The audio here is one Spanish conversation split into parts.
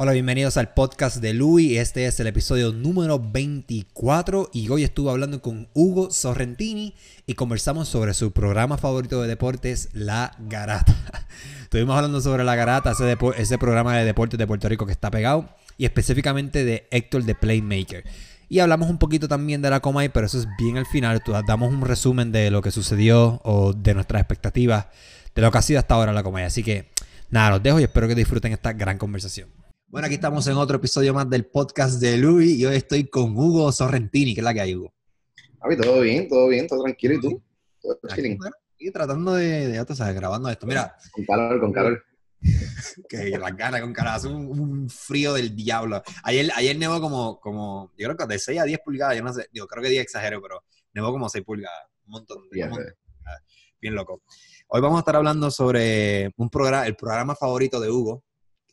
Hola, bienvenidos al podcast de Louis. Este es el episodio número 24 y hoy estuve hablando con Hugo Sorrentini y conversamos sobre su programa favorito de deportes, La Garata. Estuvimos hablando sobre La Garata, ese, ese programa de deportes de Puerto Rico que está pegado y específicamente de Héctor de Playmaker. Y hablamos un poquito también de la Comay, pero eso es bien al final. Damos un resumen de lo que sucedió o de nuestras expectativas de lo que ha sido hasta ahora la Comay. Así que nada, los dejo y espero que disfruten esta gran conversación. Bueno, aquí estamos en otro episodio más del podcast de Luis y hoy estoy con Hugo Sorrentini. ¿Qué es la que hay, Hugo? A todo bien, todo bien, todo tranquilo. ¿Y tú? Todo y tratando de, ya tú sabes, grabando esto. Mira. Con calor, con calor. que las ganas con calor. Hace un, frío del diablo. Ayer, ayer nevó como, como, yo creo que de 6 a 10 pulgadas, yo no sé, digo, creo que 10 exagero, pero nevó como 6 pulgadas. Un montón. de bien loco. Hoy vamos a estar hablando sobre un programa, el programa favorito de Hugo,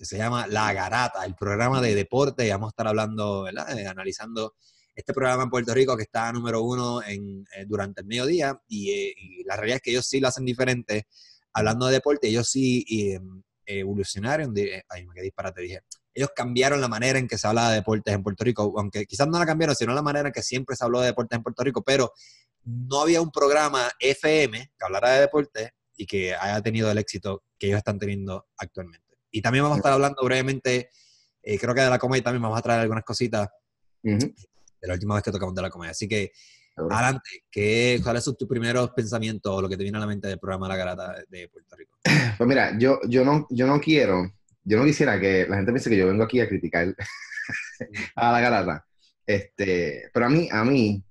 que se llama La Garata, el programa de deporte. Y vamos a estar hablando, ¿verdad? Eh, analizando este programa en Puerto Rico que está número uno en, eh, durante el mediodía. Eh, y, la realidad es que ellos sí lo hacen diferente. Hablando de deporte, ellos sí em, evolucionaron. ay, me quedé disparate, dije. Ellos cambiaron la manera en que se habla de deportes en Puerto Rico, aunque quizás no la cambiaron, sino la manera en que siempre se habló de deportes en Puerto Rico, pero no había un programa FM que hablara de deportes y que haya tenido el éxito que ellos están teniendo actualmente. Y también vamos a estar hablando brevemente, eh, creo que de la comedia también vamos a traer algunas cositas de la última vez que tocamos de la comedia. Así que, adelante, ¿qué, ¿cuáles son tus primeros pensamientos o lo que te viene a la mente del programa La Garata de Puerto Rico? Pues mira, yo, yo, no, yo no quiero, yo no quisiera que la gente piense que yo vengo aquí a criticar a La Garata. Este, pero a mí, a mí,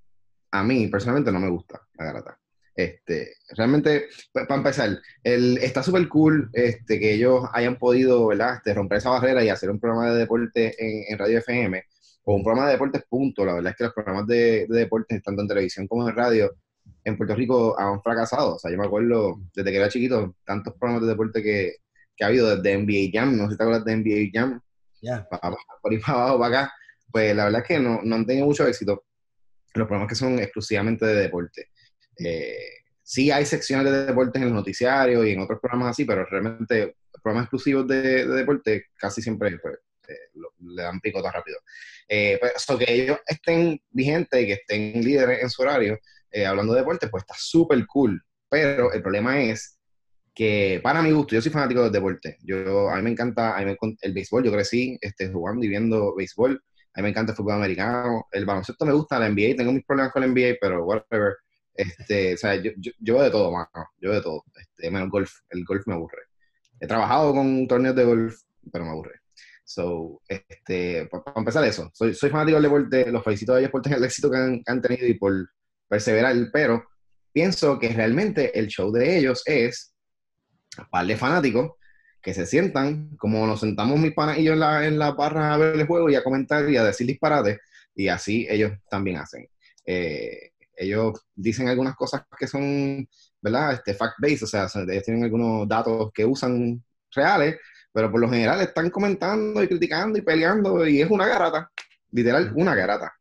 a mí personalmente no me gusta La Garata. Este, realmente, para empezar, el, está súper cool este, que ellos hayan podido ¿verdad? Este, romper esa barrera y hacer un programa de deporte en, Radio FM o un programa de deportes punto. La verdad es que los programas de, deportes, tanto en televisión como en radio, en Puerto Rico han fracasado. O sea, yo me acuerdo desde que era chiquito, tantos programas de deporte que, que ha habido desde NBA Jam, no sé si te acuerdas de NBA Jam, ya por ahí para abajo, para acá, pues la verdad es que no, no han tenido mucho éxito los programas que son exclusivamente de deporte. Eh, sí hay secciones de deportes en el noticiario y en otros programas así, pero realmente programas exclusivos de, deporte casi siempre pues, eh, le dan picota rápido. Eh, pues, que ellos estén vigentes y que estén líderes en su horario hablando de deporte, pues está súper cool. Pero el problema es que para mi gusto, yo soy fanático del deporte. Yo, a mí me encanta el béisbol, yo crecí este, jugando y viendo béisbol. A mí me encanta el fútbol americano. El baloncesto me gusta, la NBA. Tengo mis problemas con la NBA, pero whatever. Este, o sea, yo, yo, yo de todo, mano. Yo de todo. Este, menos golf. El golf me aburre. He trabajado con torneos de golf, pero me aburre. So, este, para empezar eso, soy, soy fanático del deporte, los felicito a ellos por tener el éxito que han, han, tenido y por perseverar, pero pienso que realmente el show de ellos es un par de fanáticos que se sientan, como nos sentamos mis panas y yo en la, en la barra a ver el juego y a comentar y a decir disparates, y así ellos también hacen. Eh, ellos dicen algunas cosas que son, ¿verdad? Este, fact-based, o sea, ellos tienen algunos datos que usan reales, pero por lo general están comentando y criticando y peleando y es una garata, literal, una garata.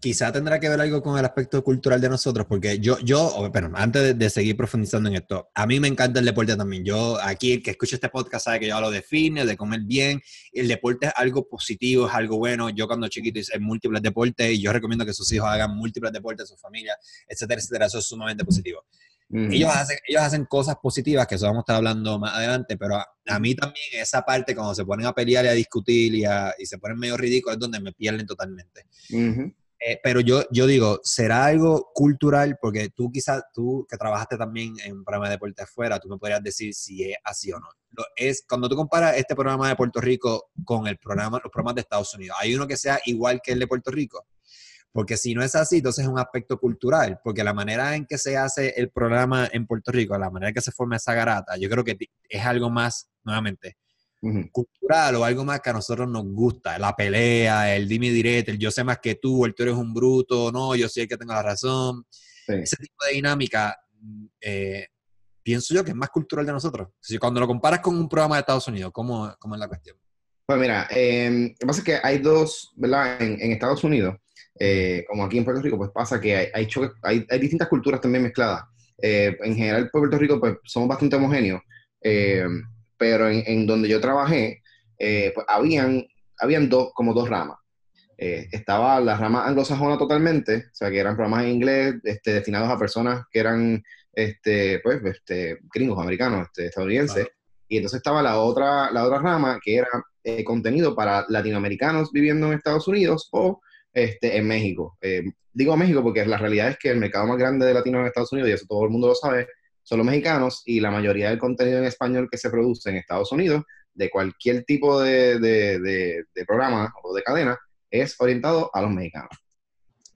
Quizá tendrá que ver algo con el aspecto cultural de nosotros, porque yo, yo bueno, antes de, seguir profundizando en esto, a mí me encanta el deporte también. Yo, aquí, el que escucha este podcast sabe que yo hablo de fitness, de comer bien. El deporte es algo positivo, es algo bueno. Yo cuando chiquito hice múltiples deportes y yo recomiendo que sus hijos hagan múltiples deportes, su familia, etcétera, etcétera. Eso es sumamente positivo. Ellos, hacen, ellos hacen cosas positivas, que eso vamos a estar hablando más adelante, pero a, mí también esa parte, cuando se ponen a pelear y a discutir y, y se ponen medio ridículos, es donde me pierden totalmente. Eh, pero yo, yo digo, ¿será algo cultural? Porque tú quizás, tú que trabajaste también en un programa de deporte afuera, tú me podrías decir si es así o no. es, cuando tú comparas este programa de Puerto Rico con el programa, los programas de Estados Unidos, ¿hay uno que sea igual que el de Puerto Rico? Porque si no es así, entonces es un aspecto cultural, porque la manera en que se hace el programa en Puerto Rico, la manera en que se forma esa garata, yo creo que es algo más, nuevamente, cultural o algo más que a nosotros nos gusta. La pelea, el dime directo, el yo sé más que tú, el tú eres un bruto, no, yo soy el que tengo la razón. Ese tipo de dinámica, eh, pienso yo que es más cultural de nosotros. Si cuando lo comparas con un programa de Estados Unidos, ¿cómo, cómo es la cuestión? Pues mira, eh, lo que pasa es que hay dos, ¿verdad? En, en Estados Unidos, eh, como aquí en Puerto Rico, pues pasa que hay, hay, hay, hay distintas culturas también mezcladas. Eh, en general, Puerto Rico, pues somos bastante homogéneos pero en, donde yo trabajé, eh, pues habían, habían dos, como dos ramas. Eh, estaba la rama anglosajona totalmente, o sea, que eran programas en inglés este, destinados a personas que eran, este, pues, este, gringos, americanos, este, estadounidenses. Y entonces estaba la otra, la otra rama, que era eh, contenido para latinoamericanos viviendo en Estados Unidos o este, en México. Eh, digo México porque la realidad es que el mercado más grande de latinos en Estados Unidos, y eso todo el mundo lo sabe, son los mexicanos, y la mayoría del contenido en español que se produce en Estados Unidos, de cualquier tipo de, de, de programa o de cadena, es orientado a los mexicanos.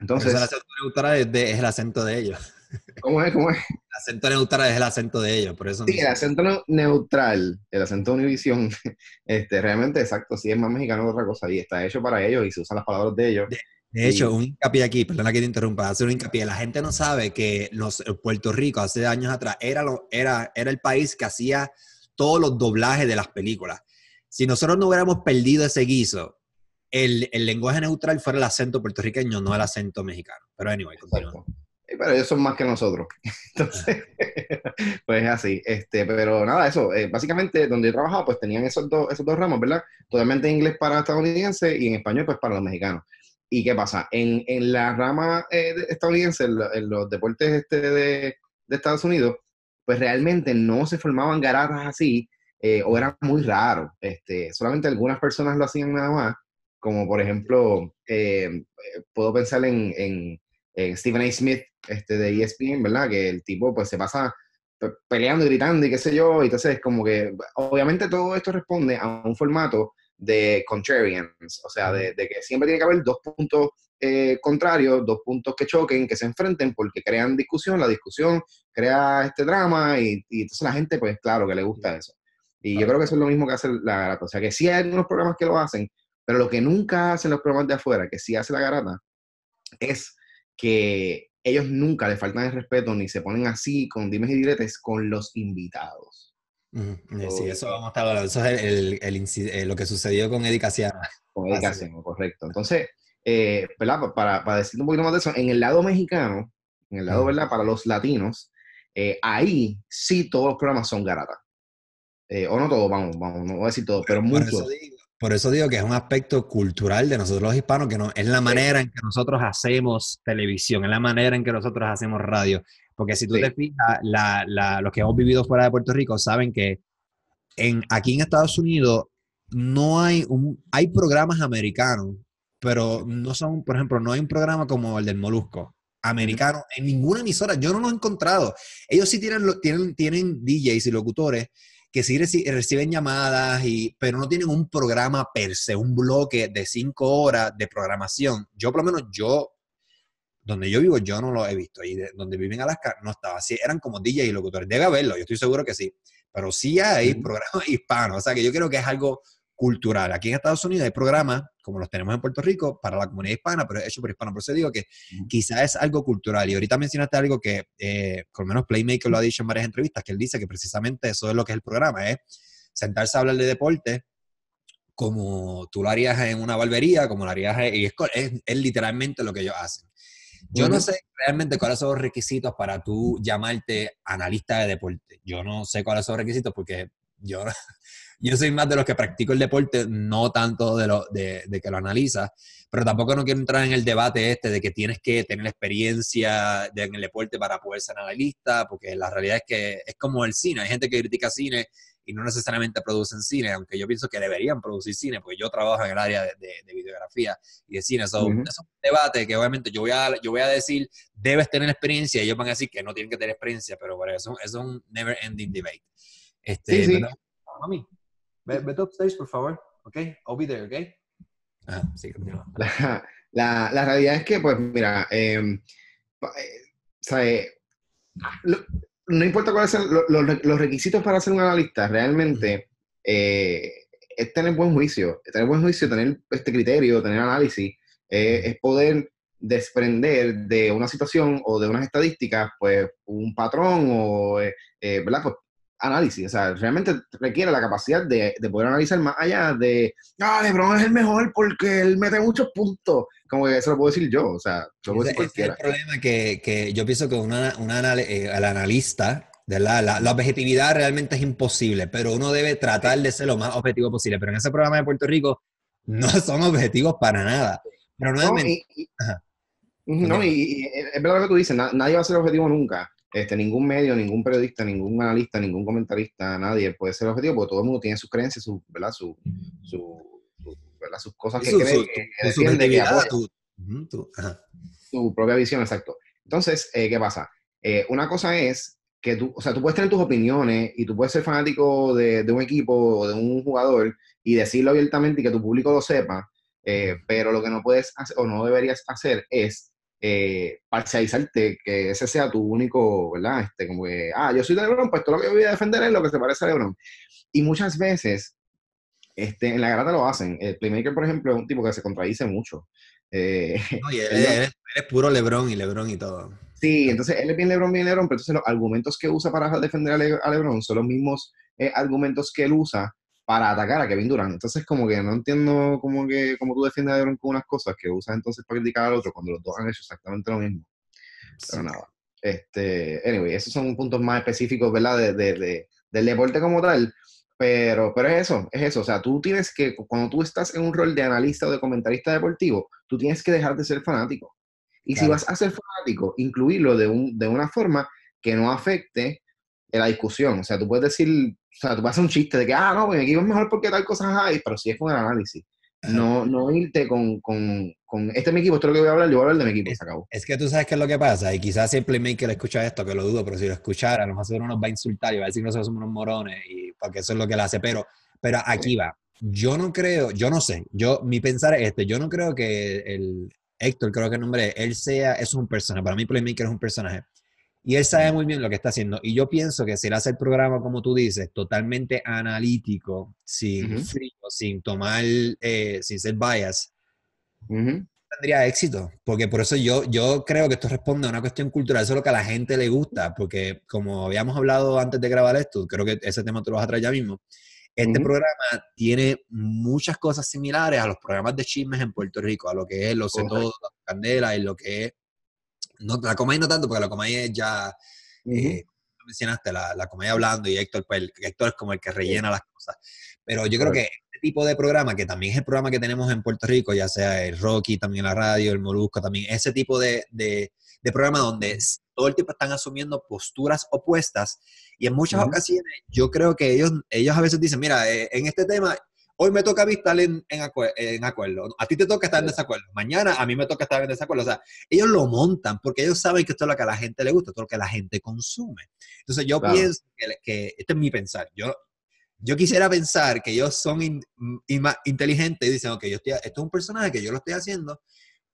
Entonces, el acento neutral es, el acento de ellos. ¿Cómo es? ¿Cómo es? El acento neutral es el acento de ellos, por eso. Sí, el acento neutral, el acento de Univisión, este, realmente exacto, sí es más mexicano que otra cosa y está hecho para ellos y se usan las palabras de ellos. De, hecho, un hincapié aquí, perdona que te interrumpa, hacer un hincapié. La gente no sabe que los, Puerto Rico hace años atrás era, lo, era, era el país que hacía todos los doblajes de las películas. Si nosotros no hubiéramos perdido ese guiso, el, el, lenguaje neutral fuera el acento puertorriqueño, no el acento mexicano. Pero anyway, continúa. Pero ellos son más que nosotros. Entonces, pues es así. Este, pero nada, eso. Eh, básicamente, donde yo trabajaba, pues tenían esos dos, esos dos ramos, ¿verdad? Totalmente en inglés para estadounidenses y en español, pues para los mexicanos. ¿Y qué pasa? En, en la rama eh, estadounidense, en, los deportes este de, de, Estados Unidos, pues realmente no se formaban garatas así, eh, o era muy raro. Este, solamente algunas personas lo hacían nada más como por ejemplo, eh, puedo pensar en, en, Stephen A. Smith este, de ESPN, ¿verdad? Que el tipo pues se pasa peleando y gritando y qué sé yo, y entonces como que obviamente todo esto responde a un formato de contrarians, o sea, de, que siempre tiene que haber dos puntos eh, contrarios, dos puntos que choquen, que se enfrenten porque crean discusión, la discusión crea este drama y, y entonces la gente pues claro que le gusta eso. Y yo creo que eso es lo mismo que hace la O sea, que sí hay algunos programas que lo hacen, pero lo que nunca hacen los programas de afuera, que sí hace la garata, es que ellos nunca le faltan el respeto ni se ponen así con dimes y diretes con los invitados. Sí, eso vamos a estar hablando. Eso es el, eh, lo que sucedió con Eddie Casiano. Con Eddie Casiano, correcto. Entonces, eh, ¿verdad? Para, para decir un poquito más de eso, en el lado mexicano, en el lado, ¿verdad? Para los latinos, eh, ahí sí todos los programas son garata. o no todos, vamos, vamos, no voy a decir todos, pero muchos. Por eso digo que es un aspecto cultural de nosotros los hispanos, que no, es la manera en que nosotros hacemos televisión, es la manera en que nosotros hacemos radio. Porque si tú te fijas, los que hemos vivido fuera de Puerto Rico saben que en, aquí en Estados Unidos no hay un, hay programas americanos, pero no son, por ejemplo, no hay un programa como el del Molusco americano en ninguna emisora. Yo no lo he encontrado. Ellos sí tienen, tienen, tienen DJs y locutores que sí reciben llamadas, y, pero no tienen un programa per se, un bloque de cinco horas de programación. Yo, por lo menos, yo, donde yo vivo, yo no lo he visto. Y donde viven en Alaska, no estaba así. Eran como DJ y locutores. Debe haberlo, yo estoy seguro que sí. Pero sí hay programas hispanos. O sea, que yo creo que es algo cultural. Aquí en Estados Unidos hay programas, como los tenemos en Puerto Rico, para la comunidad hispana, pero hecho por hispanos. Por eso digo que quizás es algo cultural. Y ahorita mencionaste algo que, eh, por lo menos Playmaker lo ha dicho en varias entrevistas, que él dice que precisamente eso es lo que es el programa, es sentarse a hablar de deporte como tú lo harías en una barbería, como lo harías, y es, es, literalmente lo que ellos hacen. Yo no sé realmente cuáles son los requisitos para tú llamarte analista de deporte. Yo no sé cuáles son los requisitos porque yo yo soy más de los que practico el deporte, no tanto de, lo, de, que lo analiza, pero tampoco no quiero entrar en el debate este de que tienes que tener experiencia en el deporte para poder ser analista, porque la realidad es que es como el cine, hay gente que critica cine y no necesariamente producen cine, aunque yo pienso que deberían producir cine, porque yo trabajo en el área de, videografía y de cine. So, Es un debate que obviamente yo voy, a, yo voy a decir, debes tener experiencia, y ellos van a decir que no tienen que tener experiencia, pero bueno, eso, es un never ending debate. Este, sí, sí. mami, Vete upstairs, por favor. ¿Ok? I'll be there, ¿ok? Ah, sí, La, la, realidad es que, pues, mira, em, eh, no importa cuáles sean los, requisitos para ser un analista, realmente eh, es tener buen juicio, tener buen juicio, tener este criterio, tener análisis, eh, es poder desprender de una situación o de unas estadísticas, pues, un patrón o, ¿verdad? Pues, análisis. O sea, realmente requiere la capacidad de, poder analizar más allá de, ah, LeBron es el mejor porque él mete muchos puntos. Como que eso lo puedo decir yo. O sea, yo puedo decir cualquiera. Es el problema que, que, yo pienso que una, una, eh, el analista La, la, objetividad realmente es imposible, pero uno debe tratar de ser lo más objetivo posible. Pero en ese programa de Puerto Rico no son objetivos para nada. Pero nuevamente... No, y, es verdad lo que tú dices, nadie va a ser objetivo nunca. Este, ningún medio, ningún periodista, ningún analista, ningún comentarista, nadie puede ser objetivo porque todo el mundo tiene sus creencias, su, ¿verdad? Su, sus cosas que cree, que, su propia visión, exacto. Entonces, eh, ¿qué pasa? Eh, una cosa es que tú, o sea, tú puedes tener tus opiniones y tú puedes ser fanático de, de un equipo o de un jugador y decirlo abiertamente y que tu público lo sepa, eh, pero lo que no puedes hacer o no deberías hacer es eh, parcializarte, que ese sea tu único, ¿verdad? Este, como que, ah, yo soy de LeBron, pues todo lo que voy a defender es lo que se parece a LeBron. Y muchas veces, este, en la garata lo hacen. El Playmaker, por ejemplo, es un tipo que se contradice mucho. Eh, no, y él, es puro LeBron y LeBron y todo. Sí, entonces él es bien LeBron, bien LeBron, pero entonces los argumentos que usa para defender a, LeBron son los mismos eh, argumentos que él usa para atacar a Kevin Durant. Entonces, como que no entiendo cómo que cómo tú defiendes a LeBron con unas cosas que usas entonces para criticar al otro cuando los dos han hecho exactamente lo mismo. Pero nada. Este, anyway, esos son puntos más específicos, ¿verdad? De, de, del deporte como tal. Pero, pero es eso, es eso. O sea, tú tienes que, cuando tú estás en un rol de analista o de comentarista deportivo, tú tienes que dejar de ser fanático. Y si vas a ser fanático, incluirlo de, un, de una forma que no afecte la discusión. O sea, tú puedes decir, o sea, tú puedes hacer un chiste de que, ah, no, mi equipo es mejor porque tal cosa hay, pero si es con el análisis. No, no irte con, con, con, este es mi equipo, esto es lo que voy a hablar, yo voy a hablar de mi equipo, se acabó. Es que tú sabes qué es lo que pasa, y quizás si el playmaker escucha esto, que lo dudo, pero si lo escuchara, a lo mejor nos va a insultar y va a decir que nosotros somos unos morones, y porque eso es lo que él hace, pero, pero aquí va. Yo no creo, yo no sé, yo, mi pensar es este, yo no creo que el Héctor, creo que el nombre, él sea, es un personaje, para mí Playmaker es un personaje y él sabe muy bien lo que está haciendo. Y yo pienso que si él hace el programa, como tú dices, totalmente analítico, sin frío, sin tomar, eh, sin ser bias, tendría éxito. Porque por eso yo, yo creo que esto responde a una cuestión cultural. Eso es lo que a la gente le gusta. Porque como habíamos hablado antes de grabar esto, creo que ese tema te lo vas a traer ya mismo. Este programa tiene muchas cosas similares a los programas de chismes en Puerto Rico, a lo que es Lo sé todo, Candela y lo que es no, la comedia no tanto, porque la comedia es ya, eh, mencionaste, la, la, comedia hablando y Héctor, pues Héctor es como el que rellena las cosas. Pero yo creo que este tipo de programa, que también es el programa que tenemos en Puerto Rico, ya sea el Rocky, también la radio, el Molusco, también ese tipo de, de, de programa donde todo el tiempo están asumiendo posturas opuestas y en muchas ocasiones yo creo que ellos, ellos a veces dicen, mira, eh, en este tema hoy me toca a mí estar en, en, acuerdo, a ti te toca estar en desacuerdo, mañana a mí me toca estar en desacuerdo. O sea, ellos lo montan porque ellos saben que esto es lo que a la gente le gusta, esto es lo que la gente consume. Entonces yo pienso que, este es mi pensar. Yo, yo quisiera pensar que ellos son inteligentes y dicen, ok, yo estoy, esto es un personaje que yo lo estoy haciendo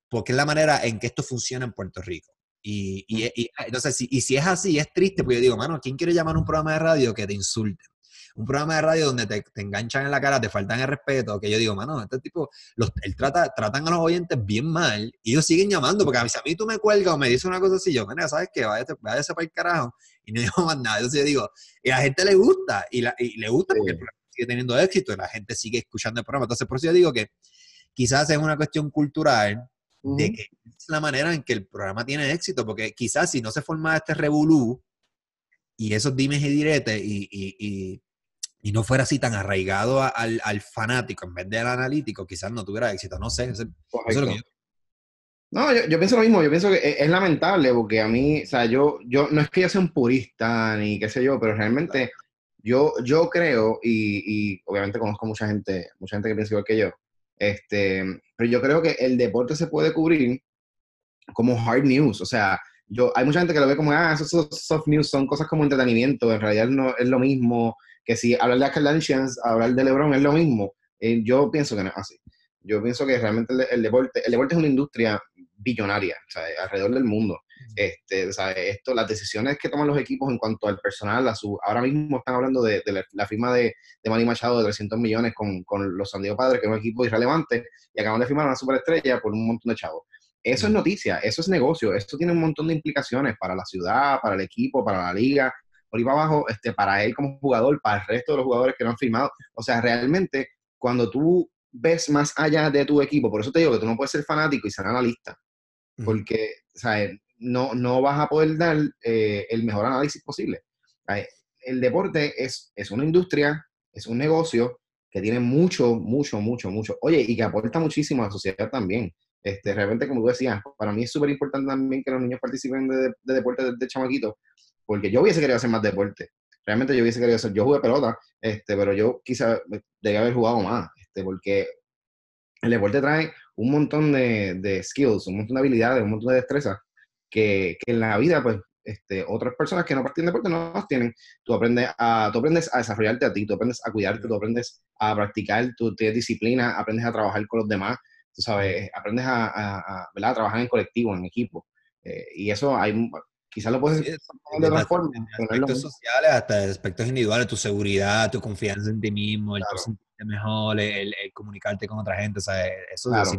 porque es la manera en que esto funciona en Puerto Rico. Y, y, y entonces, si, y si es así, es triste, pues yo digo, mano, ¿quién quiere llamar a un programa de radio que te insulte? Un programa de radio donde te, enganchan en la cara, te faltan el respeto, que yo digo, mano, este tipo, los, él trata, tratan a los oyentes bien mal y ellos siguen llamando, porque a mí, si a mí tú me cuelgas o me dices una cosa así, yo, mira, ¿sabes qué? Váyase, váyase para el carajo y no digo más nada. Entonces yo digo, y a la gente le gusta, y, la, y le gusta porque el programa sigue teniendo éxito y la gente sigue escuchando el programa. Entonces, por eso yo digo que quizás es una cuestión cultural de que es la manera en que el programa tiene éxito, porque quizás si no se forma este revolú y esos dimes y diretes y, y, y no fuera así tan arraigado al, al, fanático en vez del analítico, quizás no tuviera éxito. No sé. No, yo, pienso lo mismo. Yo pienso que e, es, lamentable porque a mí, o sea, yo, yo no es que yo sea un purista ni qué sé yo, pero realmente yo, yo creo, y, y obviamente conozco mucha gente, mucha gente que piensa igual que yo, este, pero yo creo que el deporte se puede cubrir como hard news. O sea, yo, hay mucha gente que lo ve como, ah, esos soft news son cosas como entretenimiento, en realidad no es lo mismo que si hablar de Kardashians, hablar de LeBron es lo mismo. Eh, yo pienso que no es así. Yo pienso que realmente el, deporte, el deporte es una industria billonaria, sea, alrededor del mundo. Este, o sea, esto, las decisiones que toman los equipos en cuanto al personal, a su, ahora mismo están hablando de, la, firma de, de Manny Machado de 300 millones con, con, los San Diego Padres, que es un equipo irrelevante, y acaban de firmar una superestrella por un montón de chavos. Eso es noticia, eso es negocio, esto tiene un montón de implicaciones para la ciudad, para el equipo, para la liga, por ahí para abajo, este, para él como jugador, para el resto de los jugadores que no han firmado. O sea, realmente, cuando tú ves más allá de tu equipo, por eso te digo que tú no puedes ser fanático y ser analista, porque, sea, no, no vas a poder dar eh, el mejor análisis posible. el deporte es, es una industria, es un negocio que tiene mucho, mucho, mucho, mucho. Oye, y que aporta muchísimo a la sociedad también. Este, realmente, como tú decías, para mí es súper importante también que los niños participen de, deporte desde chamaquito, porque yo hubiese querido hacer más deporte. Realmente yo hubiese querido hacer, yo jugué pelota, este, pero yo quizá debía haber jugado más, este, porque el deporte trae un montón de, de skills, un montón de habilidades, un montón de destrezas que, que en la vida, pues, este, otras personas que no practican deporte no las tienen. Tú aprendes, a, tú aprendes a desarrollarte a ti, tú aprendes a cuidarte, tú aprendes a practicar, tú tienes disciplina, aprendes a trabajar con los demás, tú sabes, aprendes a, a, a trabajar en colectivo, en equipo. Eh, y eso hay, quizás lo puedes de otra forma. Aspectos sociales hasta aspectos individuales, tu seguridad, tu confianza en ti mismo, el sentirte mejor, el, comunicarte con otra gente, o sea, eso es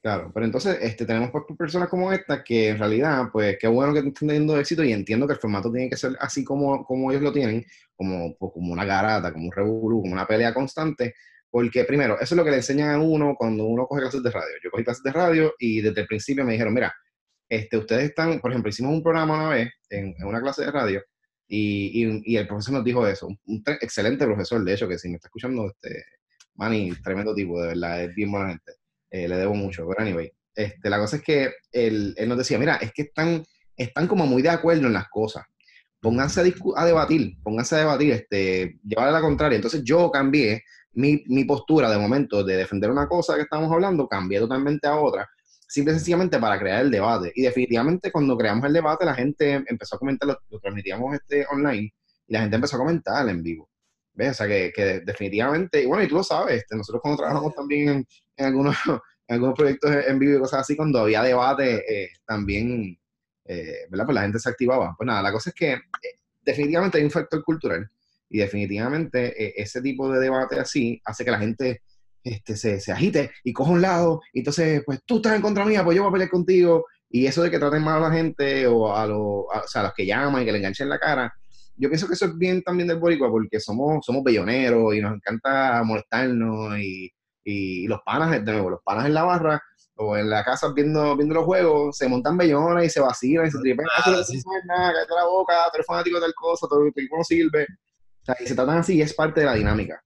Claro, pero entonces este, tenemos personas como esta que en realidad, pues qué bueno que estén teniendo éxito y entiendo que el formato tiene que ser así como, como ellos lo tienen, como, pues, como una garata, como un revolú, como una pelea constante, porque primero, eso es lo que le enseñan a uno cuando uno coge clases de radio. Yo cogí clases de radio y desde el principio me dijeron, mira, este, ustedes están, por ejemplo, hicimos un programa una vez en, una clase de radio y, el profesor nos dijo eso, un, excelente profesor, de hecho, que si me está escuchando, este, Manny, tremendo tipo, de verdad, es bien buena gente. Eh, le debo mucho, pero anyway, este, la cosa es que él, nos decía, mira, es que están, están como muy de acuerdo en las cosas. Pónganse a, a debatir, pónganse a debatir, este, llevar a la contraria. Entonces yo cambié mi, mi, postura de momento de defender una cosa que estábamos hablando, cambié totalmente a otra, simple y sencillamente para crear el debate. Y definitivamente cuando creamos el debate, la gente empezó a comentar, lo, transmitíamos este online, y la gente empezó a comentar en vivo. ¿Ves? O sea, que, que, definitivamente, y bueno, y tú lo sabes, este, nosotros cuando trabajamos también en, en algunos, en algunos proyectos en vivo y cosas así, cuando había debate, eh, también, eh, ¿verdad? Pues la gente se activaba. Pues nada, la cosa es que eh, definitivamente hay un factor cultural y definitivamente ese tipo de debate así hace que la gente este, se, se, agite y coja un lado, y entonces, pues tú estás en contra mía, pues yo voy a pelear contigo, y eso de que traten mal a la gente o a, los, o sea, a los que llaman y que le enganchen la cara, yo pienso que eso es bien también del boricua porque somos, somos belloneros y nos encanta molestarnos y, y los panas, de nuevo, los panas en la barra o en la casa viendo, viendo los juegos, se montan bellonas y se vacilan y se tripean, ah, no sí. nada, cállate la boca, tú eres fanático de tal cosa, todo equipo no sirve. O sea, y se tratan así y es parte de la dinámica.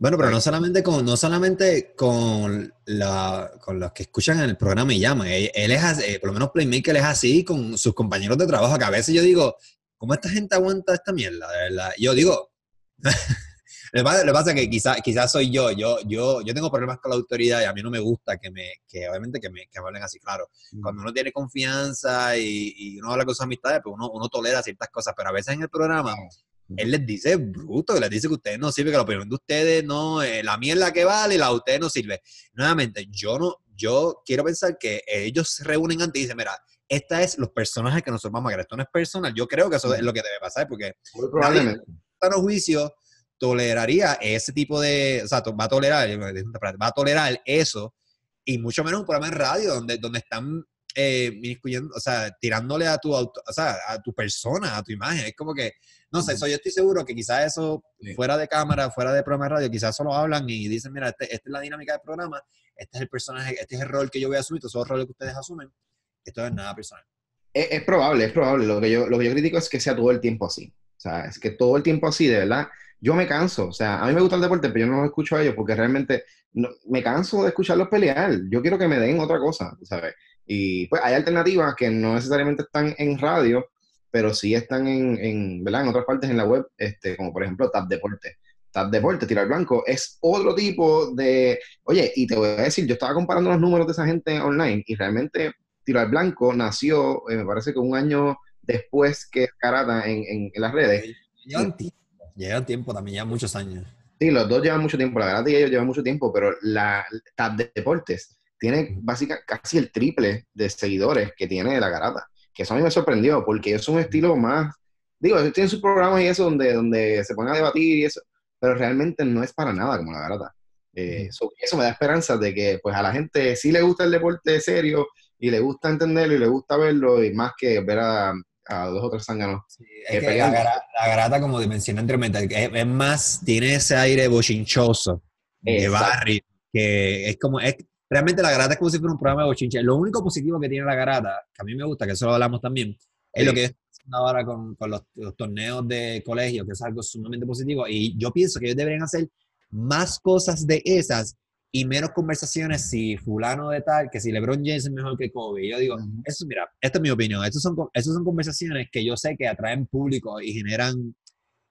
Bueno, pero no solamente con, no solamente con, la, con los que escuchan en el programa y llaman. Él, es así, por lo menos Playmaker es así con sus compañeros de trabajo, que a veces yo digo, ¿cómo esta gente aguanta esta mierda? De verdad. Yo digo, que pasa, es que quizás quizá soy yo. yo. Yo yo tengo problemas con la autoridad y a mí no me gusta que me, que obviamente que me, que hablen así, claro. Mm. Cuando uno tiene confianza y, y, uno habla con sus amistades, pues uno, uno tolera ciertas cosas, pero a veces en el programa él les dice bruto, les dice que ustedes no sirven, que la opinión de ustedes no, eh, la mierda que vale, la de ustedes no sirve. Nuevamente, yo no, yo quiero pensar que ellos se reúnen antes y dicen, mira, esta es los personajes que nosotros vamos a ver, esto no es personal, yo creo que eso es lo que debe pasar, porque Muy probablemente. Nadie, juicios toleraría ese tipo de, o sea, va a tolerar, va a tolerar eso, y mucho menos un programa en radio donde, donde están eh, o sea, tirándole a tu, auto, o sea, a tu persona, a tu imagen. Es como que, no sé, eso yo estoy seguro que quizás eso, fuera de cámara, fuera de programa de radio, quizás solo hablan y dicen, mira, este, esta es la dinámica del programa, este es el personaje, este es el rol que yo voy a asumir, estos son los roles que ustedes asumen, esto es nada personal. Es, es, probable, es probable. Lo que, yo, lo que yo critico es que sea todo el tiempo así. O sea, es que todo el tiempo así, de verdad yo me canso, o sea, a mí me gusta el deporte, pero yo no los escucho a ellos porque realmente me canso de escucharlos pelear. Yo quiero que me den otra cosa, ¿sabes? Y pues hay alternativas que no necesariamente están en radio, pero sí están en, en, ¿verdad? en otras partes en la web, este, como por ejemplo Tap Deporte. Tap Deporte, Tirar Blanco, es otro tipo de... Oye, y te voy a decir, yo estaba comparando los números de esa gente online y realmente Tirar Blanco nació, eh, me parece que un año después que Karata en, en, las redes. Llevan tiempo también, ya muchos años. Sí, los dos llevan mucho tiempo, la verdad que ellos llevan mucho tiempo, pero la Tab de Deportes tiene básicamente casi el triple de seguidores que tiene la Garata. Que eso a mí me sorprendió, porque es un estilo más, digo, tienen sus programas y eso donde, donde se ponen a debatir y eso, pero realmente no es para nada como la Garata. Eh, eso me da esperanza de que pues a la gente sí le gusta el deporte serio y le gusta entenderlo y le gusta verlo y más que ver a, a dos o tres zánganos. la, garata, como mencioné anteriormente, es, más, tiene ese aire bochinchoso de barrio, que es como, es, realmente la garata es como si fuera un programa de bochinche. Lo único positivo que tiene la garata, que a mí me gusta, que eso lo hablamos también, es lo que es ahora con, con los, torneos de colegio, que es algo sumamente positivo, y yo pienso que ellos deberían hacer más cosas de esas y menos conversaciones si fulano de tal, que si LeBron James es mejor que Kobe. Yo digo, eso, mira, esta es mi opinión, estas son, esas son conversaciones que yo sé que atraen público y generan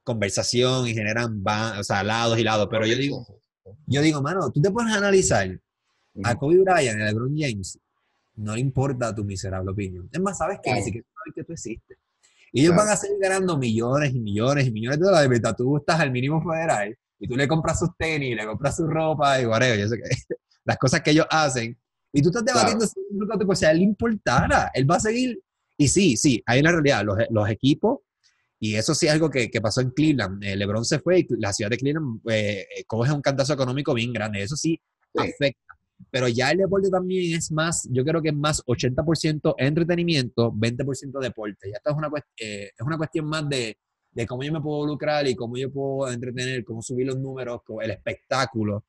conversación y generan, o sea, lados y lados, pero yo digo, yo digo, mano, tú te puedes analizar a Kobe Bryant a LeBron James, no le importa tu miserable opinión. Es más, sabes que ni siquiera sabes que tú existes. Y ellos van a seguir ganando millones y millones y millones de dólares mientras tú estás al mínimo federal y tú le compras sus tenis, le compras su ropa y whatever, que las cosas que ellos hacen. Y tú estás debatiendo claro. si a él le importara, él va a seguir. Y sí, sí, hay una realidad, los, los equipos, y eso sí es algo que, que pasó en Cleveland. Eh, LeBron se fue y la ciudad de Cleveland eh, eh, coge un cantazo económico bien grande. Eso sí, afecta. Pero ya el deporte también es más, yo creo que es más 80% entretenimiento, 20% deporte. Ya esto es una, es una cuestión más de, de cómo yo me puedo lucrar y cómo yo puedo entretener, cómo subir los números, el espectáculo,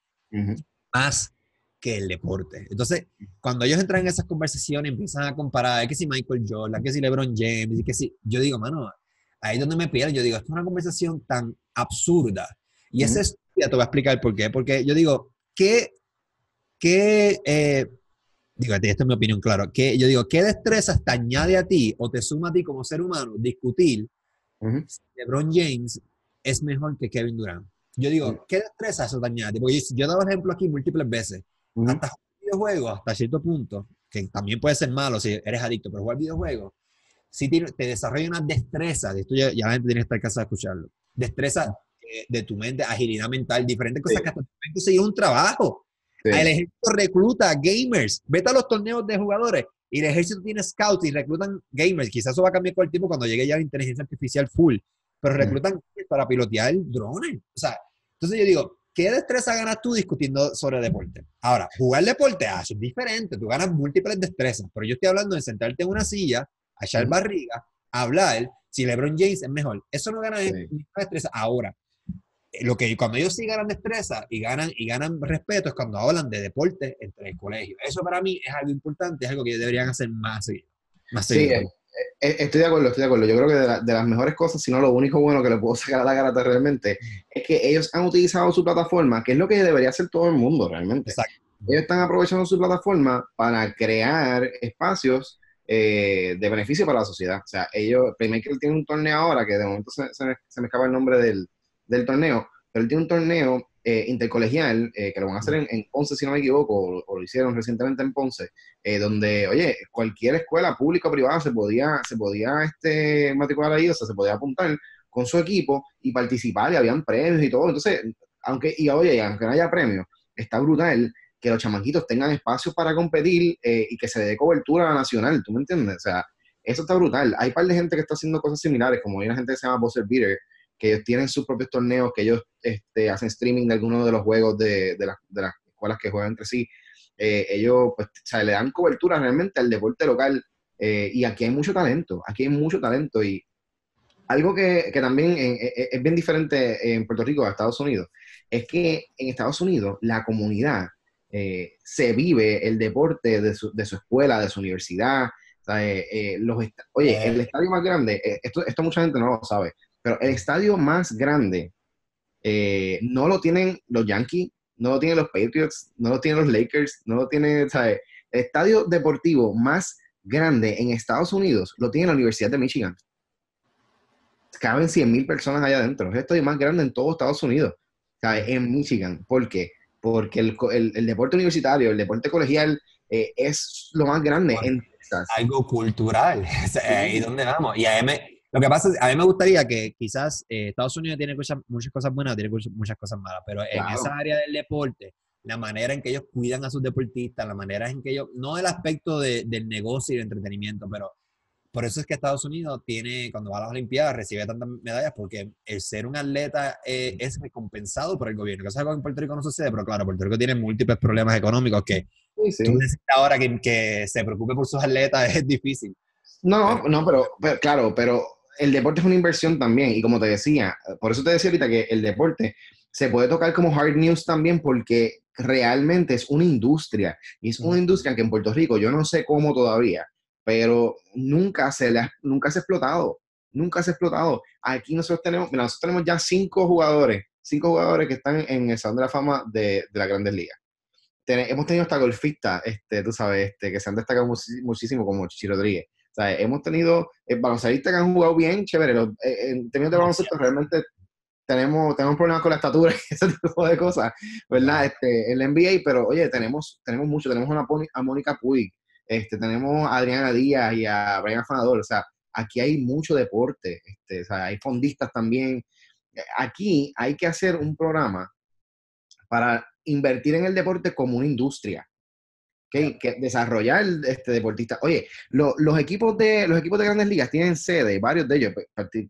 más que el deporte. Entonces, cuando ellos entran en esas conversaciones, empiezan a comparar, que si Michael Jordan, que si LeBron James, que si, yo digo, mano, ahí es donde me pierdo, yo digo, esto es una conversación tan absurda. Y ese es, ya te voy a explicar por qué, porque yo digo, ¿qué, qué eh, digo, esta es mi opinión, claro, que yo digo, ¿qué destrezas te añade a ti o te suma a ti como ser humano discutir LeBron James es mejor que Kevin Durant. Yo digo, ¿qué destreza eso dañar? Porque yo he dado ejemplo aquí múltiples veces. Hasta un videojuego, hasta cierto punto, que también puede ser malo si eres adicto, pero jugar videojuegos, si te, desarrolla una destreza, de esto ya, la gente tiene que estar cansada de escucharlo, destreza de, tu mente, agilidad mental, diferentes cosas que hasta tu mente se un trabajo. El ejército recluta gamers. Vete a los torneos de jugadores y el ejército tiene scouts y reclutan gamers. Quizás eso va a cambiar con el tiempo cuando llegue ya la inteligencia artificial full. Pero reclutan para pilotear drones. O sea, entonces yo digo, ¿qué destreza ganas tú discutiendo sobre deporte? Ahora, jugar deporte, ah, es diferente. Tú ganas múltiples destrezas. Pero yo estoy hablando de sentarte en una silla, a echar barriga, hablar si LeBron James es mejor. Eso no gana destreza. Ahora, lo que cuando ellos sí ganan destreza y ganan, y ganan respeto es cuando hablan de deporte entre el colegio. Eso para mí es algo importante, es algo que deberían hacer más seguido. sí, eh, eh, estoy de acuerdo, estoy de acuerdo. Yo creo que de, las mejores cosas, si no lo único bueno que le puedo sacar a la garata realmente, es que ellos han utilizado su plataforma, que es lo que debería hacer todo el mundo realmente. Ellos están aprovechando su plataforma para crear espacios eh, de beneficio para la sociedad. O sea, ellos, Playmaker tiene un torneo ahora que de momento se, se me escapa el nombre del, del torneo, pero él tiene un torneo eh, intercolegial eh, que lo van a hacer en, Ponce, si no me equivoco, o, lo hicieron recientemente en Ponce, eh, donde, oye, cualquier escuela pública o privada se podía, se podía este, matricular ahí, o sea, se podía apuntar con su equipo y participar y habían premios y todo. Entonces, aunque, y oye, aunque no haya premios, está brutal que los chamanquitos tengan espacios para competir y que se dé cobertura nacional, ¿tú me entiendes? O sea, eso está brutal. Hay un par de gente que está haciendo cosas similares, como hay una gente que se llama Buzzer Beater, que ellos tienen sus propios torneos, que ellos este, hacen streaming de algunos de los juegos de, de, las escuelas que juegan entre sí. Eh, ellos pues, le dan cobertura realmente al deporte local eh, y aquí hay mucho talento, aquí hay mucho talento y algo que, que también eh, es bien diferente en Puerto Rico a Estados Unidos, es que en Estados Unidos la comunidad se vive el deporte de su, de su escuela, de su universidad, los oye, el estadio más grande, esto, esto mucha gente no lo sabe, pero el estadio más grande eh, no lo tienen los Yankees, no lo tienen los Patriots, no lo tienen los Lakers, no lo tienen, ¿sabes? El estadio deportivo más grande en Estados Unidos lo tiene la Universidad de Michigan. Caben 100.000 personas allá adentro. Es el estadio más grande en todo Estados Unidos, ¿sabes? En Michigan. ¿Por qué? Porque el, deporte universitario, el deporte colegial eh, es lo más grande en Texas. Algo cultural. ¿Y dónde vamos? Y a me, lo que pasa es, a mí me gustaría que quizás eh, Estados Unidos tiene muchas cosas buenas, tiene muchas cosas malas, pero en esa área del deporte, la manera en que ellos cuidan a sus deportistas, la manera en que ellos, no el aspecto de, del negocio y del entretenimiento, pero por eso es que Estados Unidos tiene, cuando va a las Olimpiadas, recibe tantas medallas, porque el ser un atleta eh, es recompensado por el gobierno. Que es algo que en Puerto Rico no sucede, pero claro, Puerto Rico tiene múltiples problemas económicos que sí, tú necesitas ahora que, que, se preocupe por sus atletas es difícil. No, no, pero, pero claro, pero el deporte es una inversión también, y como te decía, por eso te decía ahorita que el deporte se puede tocar como hard news también porque realmente es una industria, y es una industria que en Puerto Rico yo no sé cómo todavía, pero nunca se, le ha, nunca se ha explotado. nunca se ha explotado. Aquí nosotros tenemos, mira, nosotros tenemos ya cinco jugadores, cinco jugadores que están en el Salón de la Fama de, de las Grandes Ligas. hemos tenido hasta golfistas, este, tú sabes, este, que se han destacado muchísimo, como Chichi Rodríguez. O sea, hemos tenido eh, baloncelistas que han jugado bien, chévere. Los, eh, en términos de baloncesto, realmente tenemos, tenemos problemas con la estatura y ese tipo de cosas, ¿verdad? Este, el NBA, pero oye, tenemos, tenemos mucho. Tenemos una, a Mónica Puig, este, tenemos a Adriana Díaz y a Brian Fanador. O sea, aquí hay mucho deporte. Este, o sea, hay fondistas también. Aquí hay que hacer un programa para invertir en el deporte como una industria que, desarrollar este deportista. Oye, los, equipos de, los equipos de grandes ligas tienen sede, varios de ellos,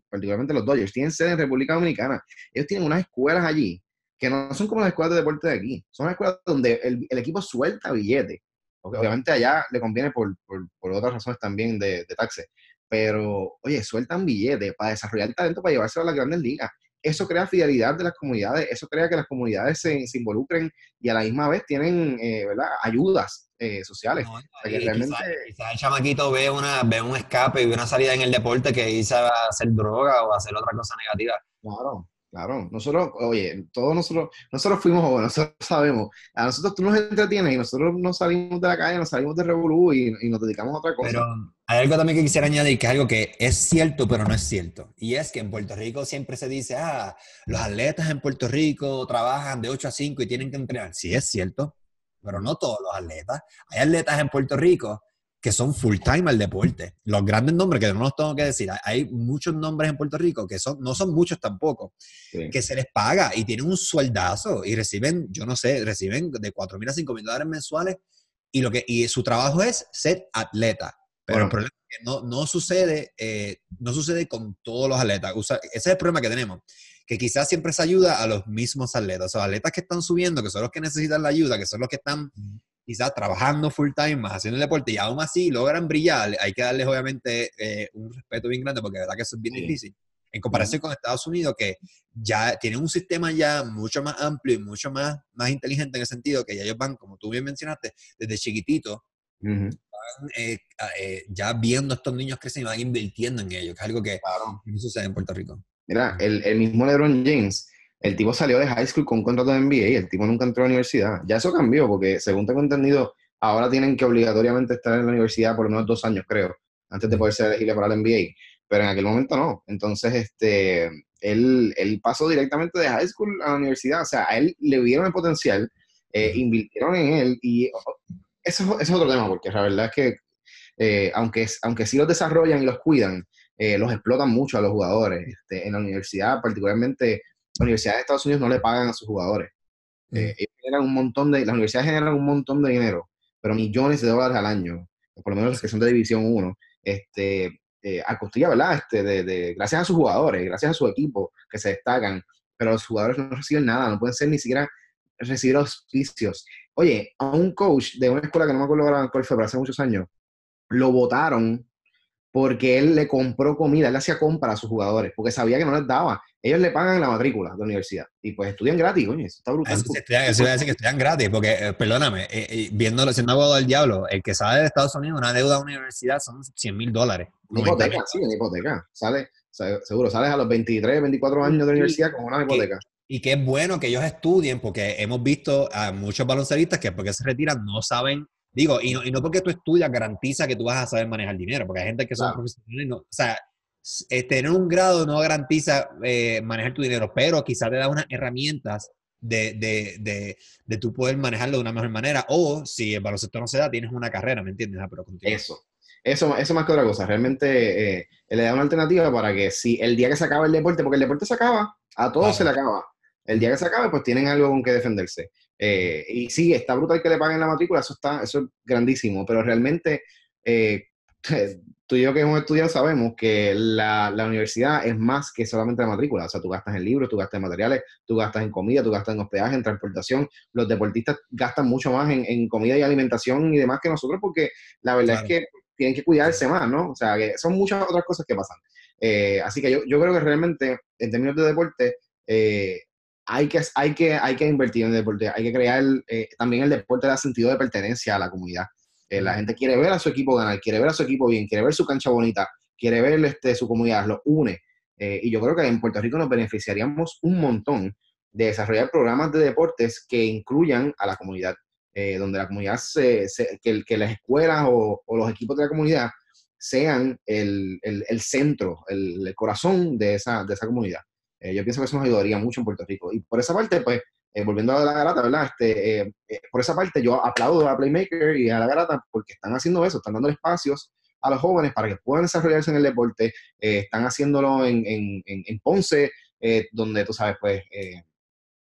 particularmente los Dodgers, tienen sede en República Dominicana. Ellos tienen unas escuelas allí que no son como las escuelas de deporte de aquí, son escuelas donde el, equipo suelta billetes. obviamente allá le conviene por, otras razones también de, de taxes. Pero, oye, sueltan billetes para desarrollar talento para llevárselo a las grandes ligas eso crea fidelidad de las comunidades, eso crea que las comunidades se, involucren y a la misma vez tienen eh, ¿verdad? ayudas eh, sociales. realmente... quizás, el chamaquito ve, una, ve un escape y ve una salida en el deporte que irse a hacer droga o a hacer otra cosa negativa. Claro, Claro, nosotros, oye, todos nosotros, nosotros fuimos jóvenes, nosotros sabemos, a nosotros tú nos entretienes y nosotros nos salimos de la calle, nos salimos de Revolú y, nos dedicamos a otra cosa. Pero hay algo también que quisiera añadir, que es algo que es cierto, pero no es cierto. Y es que en Puerto Rico siempre se dice, ah, los atletas en Puerto Rico trabajan de 8 a 5 y tienen que entrenar. Sí es cierto, pero no todos los atletas. Hay atletas en Puerto Rico que son full time al deporte. Los grandes nombres, que no los tengo que decir, hay muchos nombres en Puerto Rico que son, no son muchos tampoco, que se les paga y tienen un sueldazo y reciben, yo no sé, reciben de 4 mil a 5 mil dólares mensuales y, lo que, y su trabajo es ser atleta. Pero el problema es que no, no sucede, eh, no sucede con todos los atletas. ese es el problema que tenemos, que quizás siempre se ayuda a los mismos atletas. O sea, atletas que están subiendo, que son los que necesitan la ayuda, que son los que están quizás trabajando full time más, haciendo el deporte y aún así logran brillar, hay que darles obviamente eh, un respeto bien grande porque de verdad que eso es bien difícil. En comparación con Estados Unidos, que ya tienen un sistema ya mucho más amplio y mucho más, más inteligente en el sentido que ya ellos van, como tú bien mencionaste, desde chiquitito, van, eh, eh, ya viendo a estos niños crecer y van invirtiendo en ellos, que es algo que no sucede en Puerto Rico. Mira, el, el mismo LeBron James, el tipo salió de high school con un contrato de NBA y el tipo nunca entró a la universidad. Ya eso cambió, porque según tengo entendido, ahora tienen que obligatoriamente estar en la universidad por unos dos años, creo, antes de poder ser elegible para la NBA. Pero en aquel momento no. Entonces, este, él, él pasó directamente de high school a la universidad. O sea, a él le vieron el potencial, eh, invirtieron en él y eso, es otro tema, porque la verdad es que eh, aunque, aunque sí los desarrollan y los cuidan, eh, los explotan mucho a los jugadores. Este, en la universidad, particularmente las universidades de Estados Unidos no le pagan a sus jugadores. Mm. Eh, generan un montón de, las universidades generan un montón de dinero, pero millones de dólares al año, por lo menos los que son de División 1, este, eh, a costilla, ¿verdad? Este, de, gracias a sus jugadores, gracias a su equipo que se destacan, pero los jugadores no reciben nada, no pueden ser ni siquiera recibir auspicios. Oye, a un coach de una escuela que no me acuerdo cuál fue, pero hace muchos años, lo votaron porque él le compró comida, él hacía compra a sus jugadores, porque sabía que no les daba. Ellos le pagan la matrícula de la universidad y pues estudian gratis, coño, eso está brutal. Eso, eso decir que estudian gratis, porque, eh, perdóname, eh, eh, viéndolo, siendo abogado del diablo, el que sale de Estados Unidos, una deuda de universidad son 100 mil dólares. Una hipoteca, sí, una hipoteca. Sale, seguro, sales a los 23, 24 años de la universidad con una hipoteca. Y qué bueno que ellos estudien, porque hemos visto a muchos baloncelistas que porque se retiran no saben Digo, y no, y no porque tú estudias garantiza que tú vas a saber manejar dinero, porque hay gente que son profesionales, no, o sea, tener un grado no garantiza eh, manejar tu dinero, pero quizás te da unas herramientas de, de, de, de tú poder manejarlo de una mejor manera, o si el baloncesto no se da, tienes una carrera, ¿me entiendes? Ah, pero eso, eso, eso más que otra cosa, realmente eh, le da una alternativa para que si el día que se acaba el deporte, porque el deporte se acaba, a todos se le acaba, el día que se acabe, pues tienen algo con que defenderse. Eh, y sí, está brutal que le paguen la matrícula, eso, está, eso es grandísimo, pero realmente eh, tú y yo que hemos estudiado sabemos que la, la, universidad es más que solamente la matrícula. O sea, tú gastas en libros, tú gastas en materiales, tú gastas en comida, tú gastas en hospedaje, en transportación. Los deportistas gastan mucho más en, en comida y alimentación y demás que nosotros porque la verdad es que tienen que cuidarse más, ¿no? O sea, que son muchas otras cosas que pasan. Eh, así que yo, yo, creo que realmente, en términos de deporte, eh, hay que, hay, que, hay que invertir en el deporte, hay que crear, eh, también el deporte da sentido de pertenencia a la comunidad. Eh, la gente quiere ver a su equipo ganar, quiere ver a su equipo bien, quiere ver su cancha bonita, quiere ver este, su comunidad, lo une. Eh, y yo creo que en Puerto Rico nos beneficiaríamos un montón de desarrollar programas de deportes que incluyan a la comunidad, donde la comunidad, se, que, que, las escuelas o, los equipos de la comunidad sean el, el, centro, el, corazón de esa, de esa comunidad. Eh, yo pienso que eso nos ayudaría mucho en Puerto Rico. Y por esa parte, pues, eh, volviendo a la garata, ¿verdad? Este, por esa parte yo aplaudo a Playmaker y a la garata porque están haciendo eso, están dando espacios a los jóvenes para que puedan desarrollarse en el deporte, están haciéndolo en, en, en Ponce, donde tú sabes, pues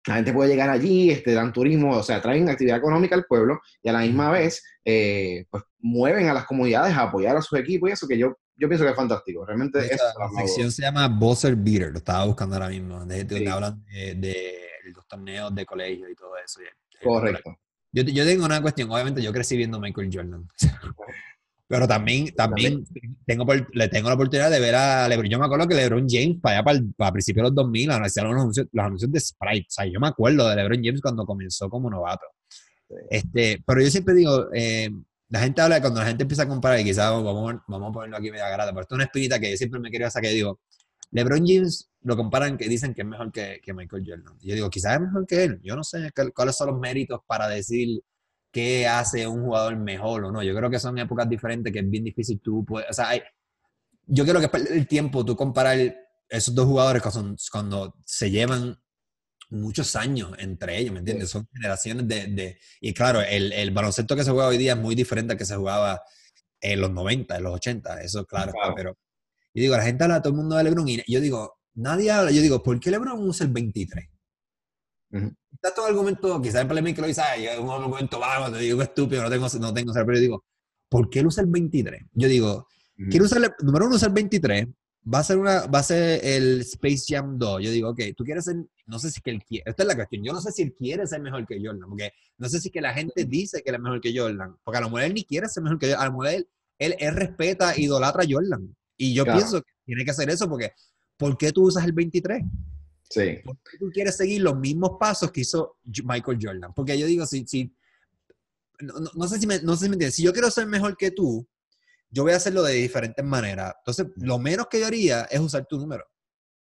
la gente puede llegar allí, este, dan turismo, o sea, traen actividad económica al pueblo y a la misma vez, eh, pues mueven a las comunidades a apoyar a sus equipos y eso que yo, yo pienso que es fantástico. Realmente La sección se llama Buzzer Beater, lo estaba buscando ahora mismo, de, donde hablan de, los torneos de colegio y todo eso. Correcto. Yo, yo tengo una cuestión, obviamente yo crecí viendo Michael Jordan. Pero también, también tengo, le tengo la oportunidad de ver a LeBron. Yo me acuerdo que LeBron James, para allá, para, para principios de los 2000, hacían los anuncios, los anuncios de Sprite. O sea, yo me acuerdo de LeBron James cuando comenzó como novato. Este, pero yo siempre digo, eh, la gente habla de cuando la gente empieza a comparar, y quizás vamos, vamos a ponerlo aquí media garata, pero esto es una espinita que siempre me quería sacar. Digo, LeBron James lo comparan que dicen que es mejor que, que Michael Jordan. Yo digo, quizás es mejor que él. Yo no sé cuáles son los méritos para decir qué hace un jugador mejor o no. Yo creo que son épocas diferentes que es bien difícil tú puedes, o sea, yo creo que es el tiempo tú comparar esos dos jugadores cuando, cuando se llevan muchos años entre ellos, ¿me entiendes? Son generaciones de, de y claro, el, el, baloncesto que se juega hoy día es muy diferente al que se jugaba en los 90, en los 80, eso claro, claro. pero yo digo, la gente habla, todo el mundo de LeBron y yo digo, nadie habla, yo digo, ¿por qué LeBron usa el 23? Está todo el argumento, quizás en Playmaker lo dice, es un argumento vago, te digo estúpido, no tengo, no tengo, pero yo digo, ¿por qué él usa el 23? Yo digo, quiero usar, el, número uno, usa el 23, va a ser una, va a ser el Space Jam 2. Yo digo, ok, tú quieres ser, no sé si que él quiere, esta es la cuestión, yo no sé si él quiere ser mejor que Jordan, porque no sé si que la gente dice que él es mejor que Jordan, porque a lo mejor él ni quiere ser mejor que Jordan, a lo mejor él, él, respeta, idolatra a Jordan. Y yo pienso que tiene que hacer eso porque, ¿por qué tú usas el 23? Sí. ¿Por qué tú quieres seguir los mismos pasos que hizo Michael Jordan? Porque yo digo, si, si no, sé si me, no sé si me entiendes, si yo quiero ser mejor que tú, yo voy a hacerlo de diferentes maneras. Entonces, lo menos que yo haría es usar tu número.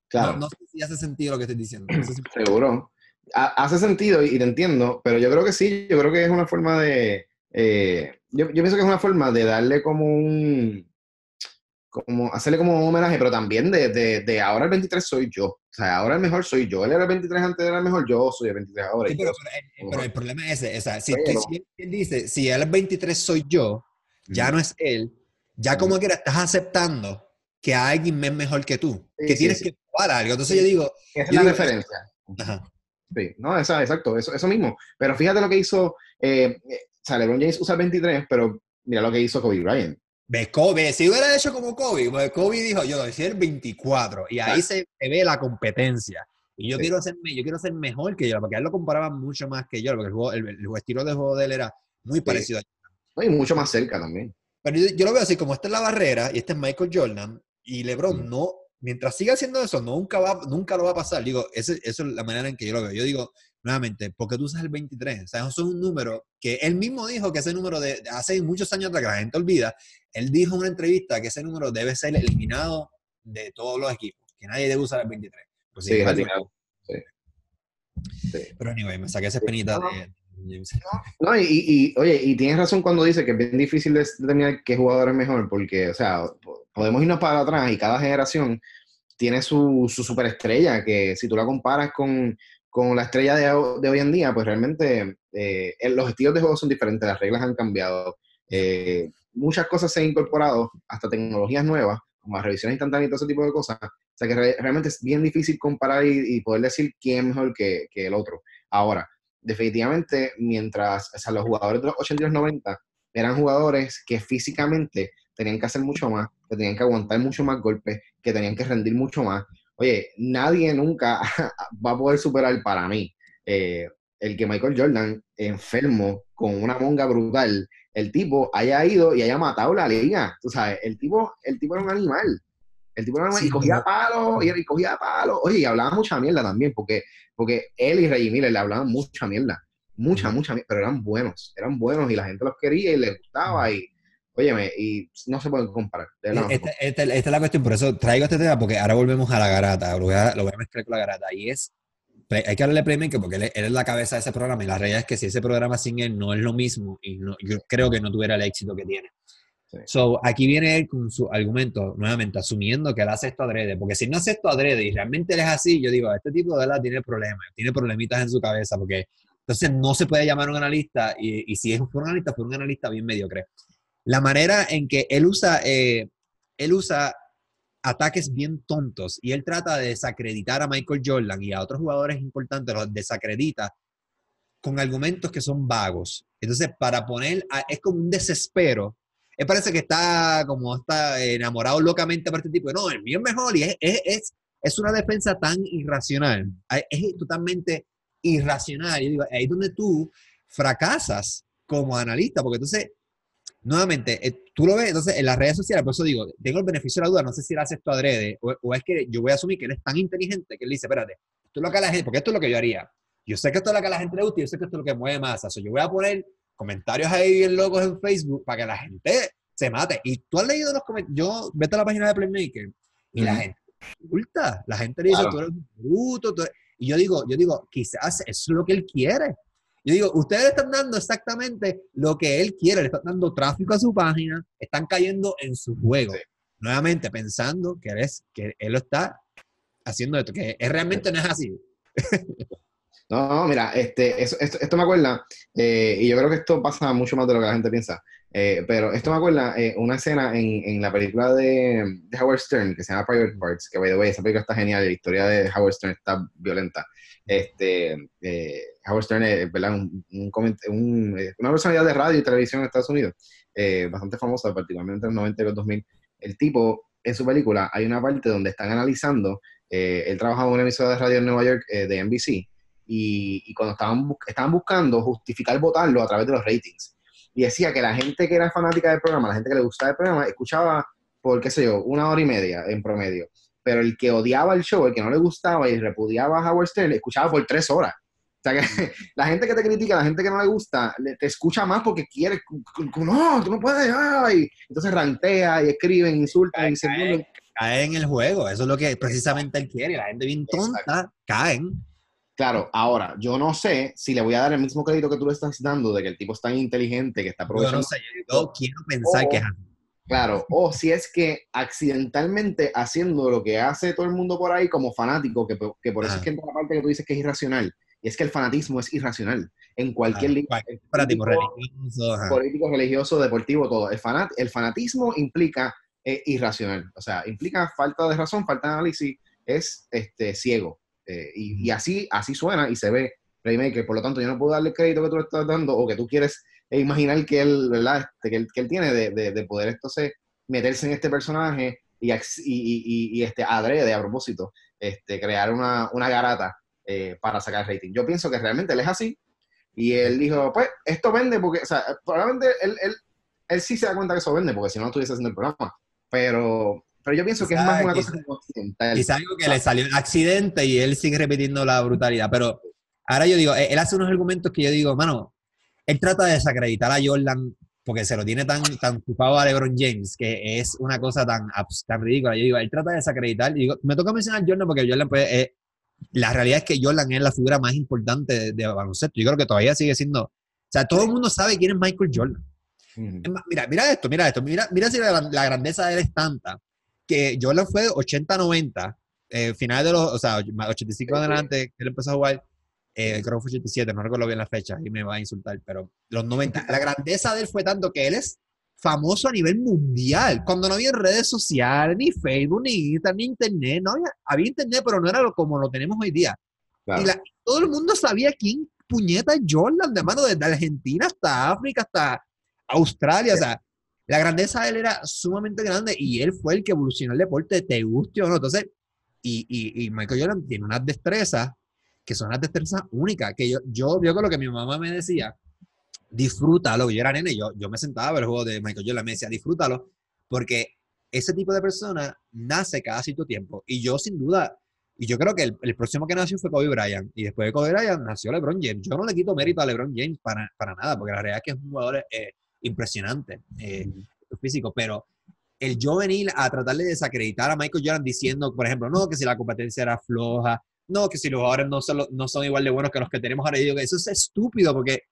Claro. No, sé si hace sentido lo que estoy diciendo. Seguro. Hace sentido y te entiendo, pero yo creo que sí, yo creo que es una forma de... Eh, yo, yo pienso que es una forma de darle como un como hacerle como un homenaje, pero también de, de, de, ahora el 23 soy yo. O sea, ahora el mejor soy yo. Él era el 23 antes era el mejor, yo soy el 23 ahora. Sí, pero, el, problema es ese. O sea, si, él dice, si él el 23 soy yo, ya no es él, ya como que estás aceptando que alguien es mejor que tú, que tienes que probar algo. Entonces yo digo... Esa es la referencia. Sí, no, esa, exacto, eso, eso mismo. Pero fíjate lo que hizo, eh, o sea, LeBron James usa el 23, pero mira lo que hizo Kobe Bryant. ¿Ves? Kobe, si hubiera hecho como Kobe, pues Kobe dijo, yo decía el 24, y ahí se, ve la competencia. Y yo, quiero ser, yo quiero ser mejor que yo, porque a él lo comparaban mucho más que yo, porque el, el, estilo de juego de él era muy parecido a Y mucho más cerca también. Pero yo, lo veo así, como esta es la barrera, y este es Michael Jordan, y LeBron no, mientras siga haciendo eso, nunca, va, nunca lo va a pasar. Digo, esa es la manera en que yo lo veo. Yo digo, nuevamente, ¿por qué tú usas el 23? O sea, eso es un número que él mismo dijo que ese número de hace muchos años atrás, que la gente olvida, él dijo en una entrevista que ese número debe ser eliminado de todos los equipos, que nadie debe usar el 23. Pues sí, sí, sí. Pero anyway, me saqué esa penita de... No, y, y, oye, y tienes razón cuando dice que es bien difícil determinar qué jugador es mejor, porque, o sea, podemos irnos para atrás y cada generación tiene su, su superestrella, que si tú la comparas con, con la estrella de, de, hoy en día, pues realmente eh, los estilos de juego son diferentes, las reglas han cambiado, eh, muchas cosas se han incorporado, hasta tecnologías nuevas, como las revisiones instantáneas y todo ese tipo de cosas. O sea que realmente es bien difícil comparar y, poder decir quién es mejor que, que, el otro. Ahora, definitivamente, mientras los jugadores de los 80 y los 90 eran jugadores que físicamente tenían que hacer mucho más, que tenían que aguantar mucho más golpes, que tenían que rendir mucho más, oye, nadie nunca va a poder superar para mí eh, el que Michael Jordan, enfermo, con una monga brutal, el tipo haya ido y haya matado la liga. Tú sabes, el tipo, el tipo era un animal. El tipo era animal y cogía palos, y, cogía palos. Oye, y hablaba mucha mierda también, porque, porque él y Reggie Miller le hablaban mucha mierda. Mucha, mucha mierda, pero eran buenos, eran buenos y la gente los quería y les gustaba. Y, óyeme, y no se pueden comparar. Esta, esta, es la cuestión, por eso traigo este tema, porque ahora volvemos a la garata, lo voy a, lo voy a mezclar con la garata, y es, hay que hablarle Playmaker porque él, es la cabeza de ese programa, y la realidad es que si ese programa sin él no es lo mismo, y no, yo creo que no tuviera el éxito que tiene. So, aquí viene él con su argumento, nuevamente, asumiendo que él hace esto adrede, porque si no hace esto adrede y realmente él es así, yo digo, este tipo de verdad tiene problemas, tiene problemitas en su cabeza, porque entonces no se puede llamar un analista, y, y si es un analista, fue un analista bien mediocre la manera en que él usa, eh, él usa ataques bien tontos y él trata de desacreditar a Michael Jordan y a otros jugadores importantes, los desacredita con argumentos que son vagos. Entonces, para poner, es como un desespero. Él parece que está como está enamorado locamente por este tipo. No, el mío es mejor y es, es, es una defensa tan irracional. Es totalmente irracional. Y digo, ahí es donde tú fracasas como analista, porque entonces nuevamente, eh, tú lo ves, entonces en las redes sociales, por eso digo, tengo el beneficio de la duda, no sé si hace esto adrede, o, es que yo voy a asumir que él es tan inteligente que él dice, espérate, esto es lo que a la gente, porque esto es lo que yo haría. Yo sé que esto es lo que a la gente le gusta y yo sé que esto es lo que mueve más. O sea, yo voy a poner comentarios ahí bien locos en Facebook para que la gente se mate. Y tú has leído los comentarios, yo vete a la página de Playmaker y la gente insulta, la gente le dice, tú eres un bruto, y yo digo, yo digo, quizás eso es lo que él quiere. Yo digo, ustedes están dando exactamente lo que él quiere, le están dando tráfico a su página, están cayendo en su juego. Nuevamente, pensando que, es, que él lo está haciendo esto, que es, realmente no es así. No, mira, este, esto, me acuerda, eh, y yo creo que esto pasa mucho más de lo que la gente piensa, eh, pero esto me acuerda eh, una escena en, en la película de, de, Howard Stern que se llama Private Parts, que by the way, esa película está genial, la historia de Howard Stern está violenta. Este, eh, Howard Stern es una personalidad de radio y televisión en Estados Unidos, eh, bastante famosa, particularmente en los 90 y los 2000. El tipo, en su película, hay una parte donde están analizando, eh, él trabajaba en una emisora de radio en Nueva York de NBC, y, cuando estaban, estaban buscando justificar votarlo a través de los ratings. Y decía que la gente que era fanática del programa, la gente que le gustaba el programa, escuchaba por, qué sé yo, una hora y media en promedio pero el que odiaba el show, el que no le gustaba y repudiaba a Howard Stern, escuchaba por tres horas. O sea que la gente que te critica, la gente que no le gusta, te escucha más porque quiere, no, tú no puedes, ay. Entonces rantea y escriben, insultan y se cae, cae en el juego, eso es lo que precisamente él quiere. La gente bien tonta caen. Claro, ahora, yo no sé si le voy a dar el mismo crédito que tú le estás dando de que el tipo es tan inteligente que está aprovechando. Yo no sé, yo quiero pensar que es Claro, o si es que accidentalmente haciendo lo que hace todo el mundo por ahí como fanático, que, por eso es que entra la parte que tú dices que es irracional, y es que el fanatismo es irracional en cualquier línea. Fanatismo religioso. Político, religioso, deportivo, todo. El, el fanatismo implica eh, irracional, o sea, implica falta de razón, falta de análisis, es este, ciego. Eh, y, y, así, así suena y se ve Playmaker. Por lo tanto, yo no puedo darle crédito que tú le estás dando o que tú quieres e imaginar que él, ¿verdad? Este, que, él, que él tiene de, de, de, poder entonces meterse en este personaje y, y, y, este, adrede a propósito, este, crear una, una garata eh, para sacar rating. Yo pienso que realmente él es así y él dijo, pues esto vende porque, o sea, probablemente él, él, él sí se da cuenta que eso vende porque si no, no estuviese haciendo el programa. Pero, pero yo pienso que es más una cosa accidental. Quizá algo que le salió un accidente y él sigue repitiendo la brutalidad. Pero ahora yo digo, él hace unos argumentos que yo digo, mano, él trata de desacreditar a Jordan porque se lo tiene tan, tan ocupado a LeBron James, que es una cosa tan, tan ridícula. Yo digo, él trata de desacreditar. Y digo, me toca mencionar a Jordan porque Jordan, pues, eh, la realidad es que Jordan es la figura más importante de, baloncesto. Yo creo que todavía sigue siendo. O sea, todo el mundo sabe quién es Michael Jordan. mira, mira esto, mira esto. Mira, mira si la, grandeza de él es tanta que Jordan fue 80-90, eh, final de los, o sea, 85 adelante, él empezó a jugar eh, creo que fue 87, no recuerdo bien la fecha, y me va a insultar, pero los 90. La grandeza de él fue tanto que él es famoso a nivel mundial, cuando no había redes sociales, ni Facebook, ni Instagram, ni Internet, no había, había Internet, pero no era lo, como lo tenemos hoy día. Y todo el mundo sabía quién puñeta Jordan, de mano, desde Argentina hasta África, hasta Australia, o sea, la grandeza de él era sumamente grande y él fue el que evolucionó el deporte, te guste o no. Entonces, y, y, Michael Jordan tiene unas destrezas que son las destrezas únicas, que yo, yo, yo con lo que mi mamá me decía, disfrútalo, yo era nene, yo, yo me sentaba a ver el juego de Michael Jordan, me decía, disfrútalo, porque ese tipo de persona nace cada cierto tiempo, y yo sin duda, y yo creo que el, próximo que nació fue Kobe Bryant, y después de Kobe Bryant nació LeBron James, yo no le quito mérito a LeBron James para, para nada, porque la realidad es que es un jugador eh, impresionante, eh, físico, pero el yo venir a tratar de desacreditar a Michael Jordan diciendo, por ejemplo, no, que si la competencia era floja, no, que si los jugadores no son, no son igual de buenos que los que tenemos ahora, digo que eso es estúpido porque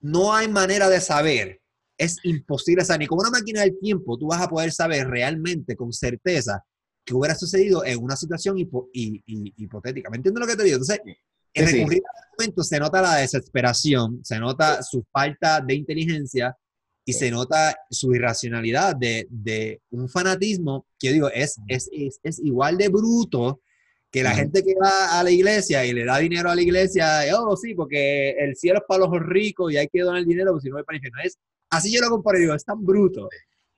no hay manera de saber. Es imposible saber, ni con una máquina del tiempo tú vas a poder saber realmente con certeza que hubiera sucedido en una situación hipotética. ¿Me entiendes lo que te digo? Entonces, en recurrir a momento se nota la desesperación, se nota su falta de inteligencia y se nota su irracionalidad de, de un fanatismo que yo digo es, es, es, es, igual de bruto que la gente que va a la iglesia y le da dinero a la iglesia, oh sí, porque el cielo es para los ricos y hay que donar el dinero, porque si no hay para el infierno. Es, así yo lo comparo digo, es tan bruto.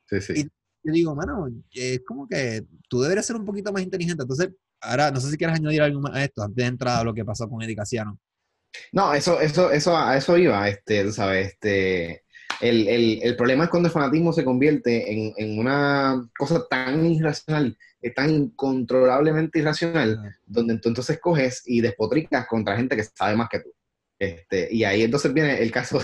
Sí, sí. Y yo digo, mano, es como que tú deberías ser un poquito más inteligente. Entonces, ahora, no sé si quieres añadir algo más a esto, antes de entrar a lo que pasó con Eddie Casiano. No, eso, eso, eso, a eso iba, este, tú sabes, este, el, el, el, problema es cuando el fanatismo se convierte en, en una cosa tan irracional, tan incontrolablemente irracional, donde tú entonces coges y despotricas contra gente que sabe más que tú. Este, y ahí entonces viene el caso,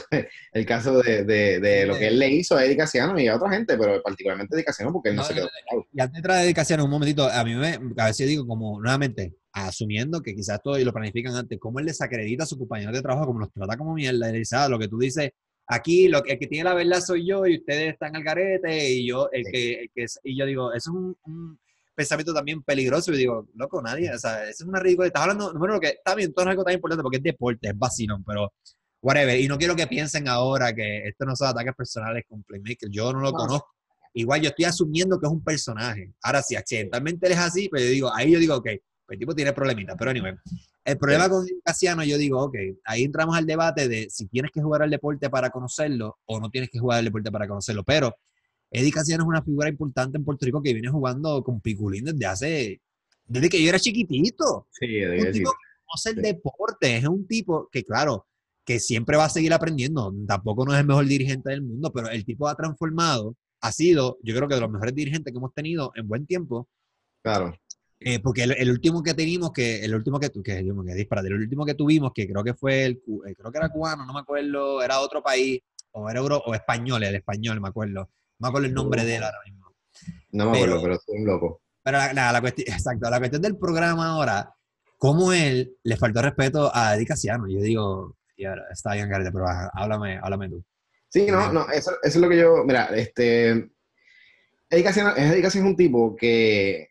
el caso de, de, lo que él le hizo a Eddie y a otra gente, pero particularmente a Eddie porque él no, se quedó. Y antes de entrar a Eddie un momentito, a mí me, a veces digo como, nuevamente, asumiendo que quizás todo y lo planifican antes, cómo él desacredita a su compañero de trabajo, como los trata como mierda, y dice, ah, lo que tú dices, aquí lo, el que tiene la verdad soy yo y ustedes están al garete y yo, el que, que y yo digo, eso es un pensamiento también peligroso. Y digo, loco, nadie, o sea, eso es una ridícula. Estás hablando, número que está bien, todo es algo tan importante porque es deporte, es vacilón, pero whatever. Y no quiero que piensen ahora que esto no son ataques personales con Playmaker. Yo no lo conozco. Igual yo estoy asumiendo que es un personaje. Ahora, si accidentalmente él es así, pues yo digo, ahí yo digo, ok, pues el tipo tiene problemita. Pero anyway, el problema con Casiano, yo digo, ok, ahí entramos al debate de si tienes que jugar al deporte para conocerlo o no tienes que jugar al deporte para conocerlo. Pero Eddie Casiano es una figura importante en Puerto Rico que viene jugando con Piculín desde hace, desde que yo era chiquitito. Sí, de un tipo que conoce el deporte, es un tipo que, claro, que siempre va a seguir aprendiendo. Tampoco no es el mejor dirigente del mundo, pero el tipo ha transformado, ha sido, yo creo que de los mejores dirigentes que hemos tenido en buen tiempo. Claro. Eh, porque el, último que teníamos, que el último que, que, que el último que tuvimos, que creo que fue el, eh, creo que era cubano, no me acuerdo, era otro país, o era euro, o español, el español, me acuerdo. No me acuerdo el nombre de él ahora mismo. No me acuerdo, pero soy un loco. Pero la, la, cuestión, exacto, la cuestión del programa ahora, cómo él le faltó respeto a Eddie Casiano. Yo digo, está bien, Garete, pero háblame, háblame tú. Sí, no, no, eso, eso, es lo que yo, mira, este, Eddie Casiano, Eddie Casiano es un tipo que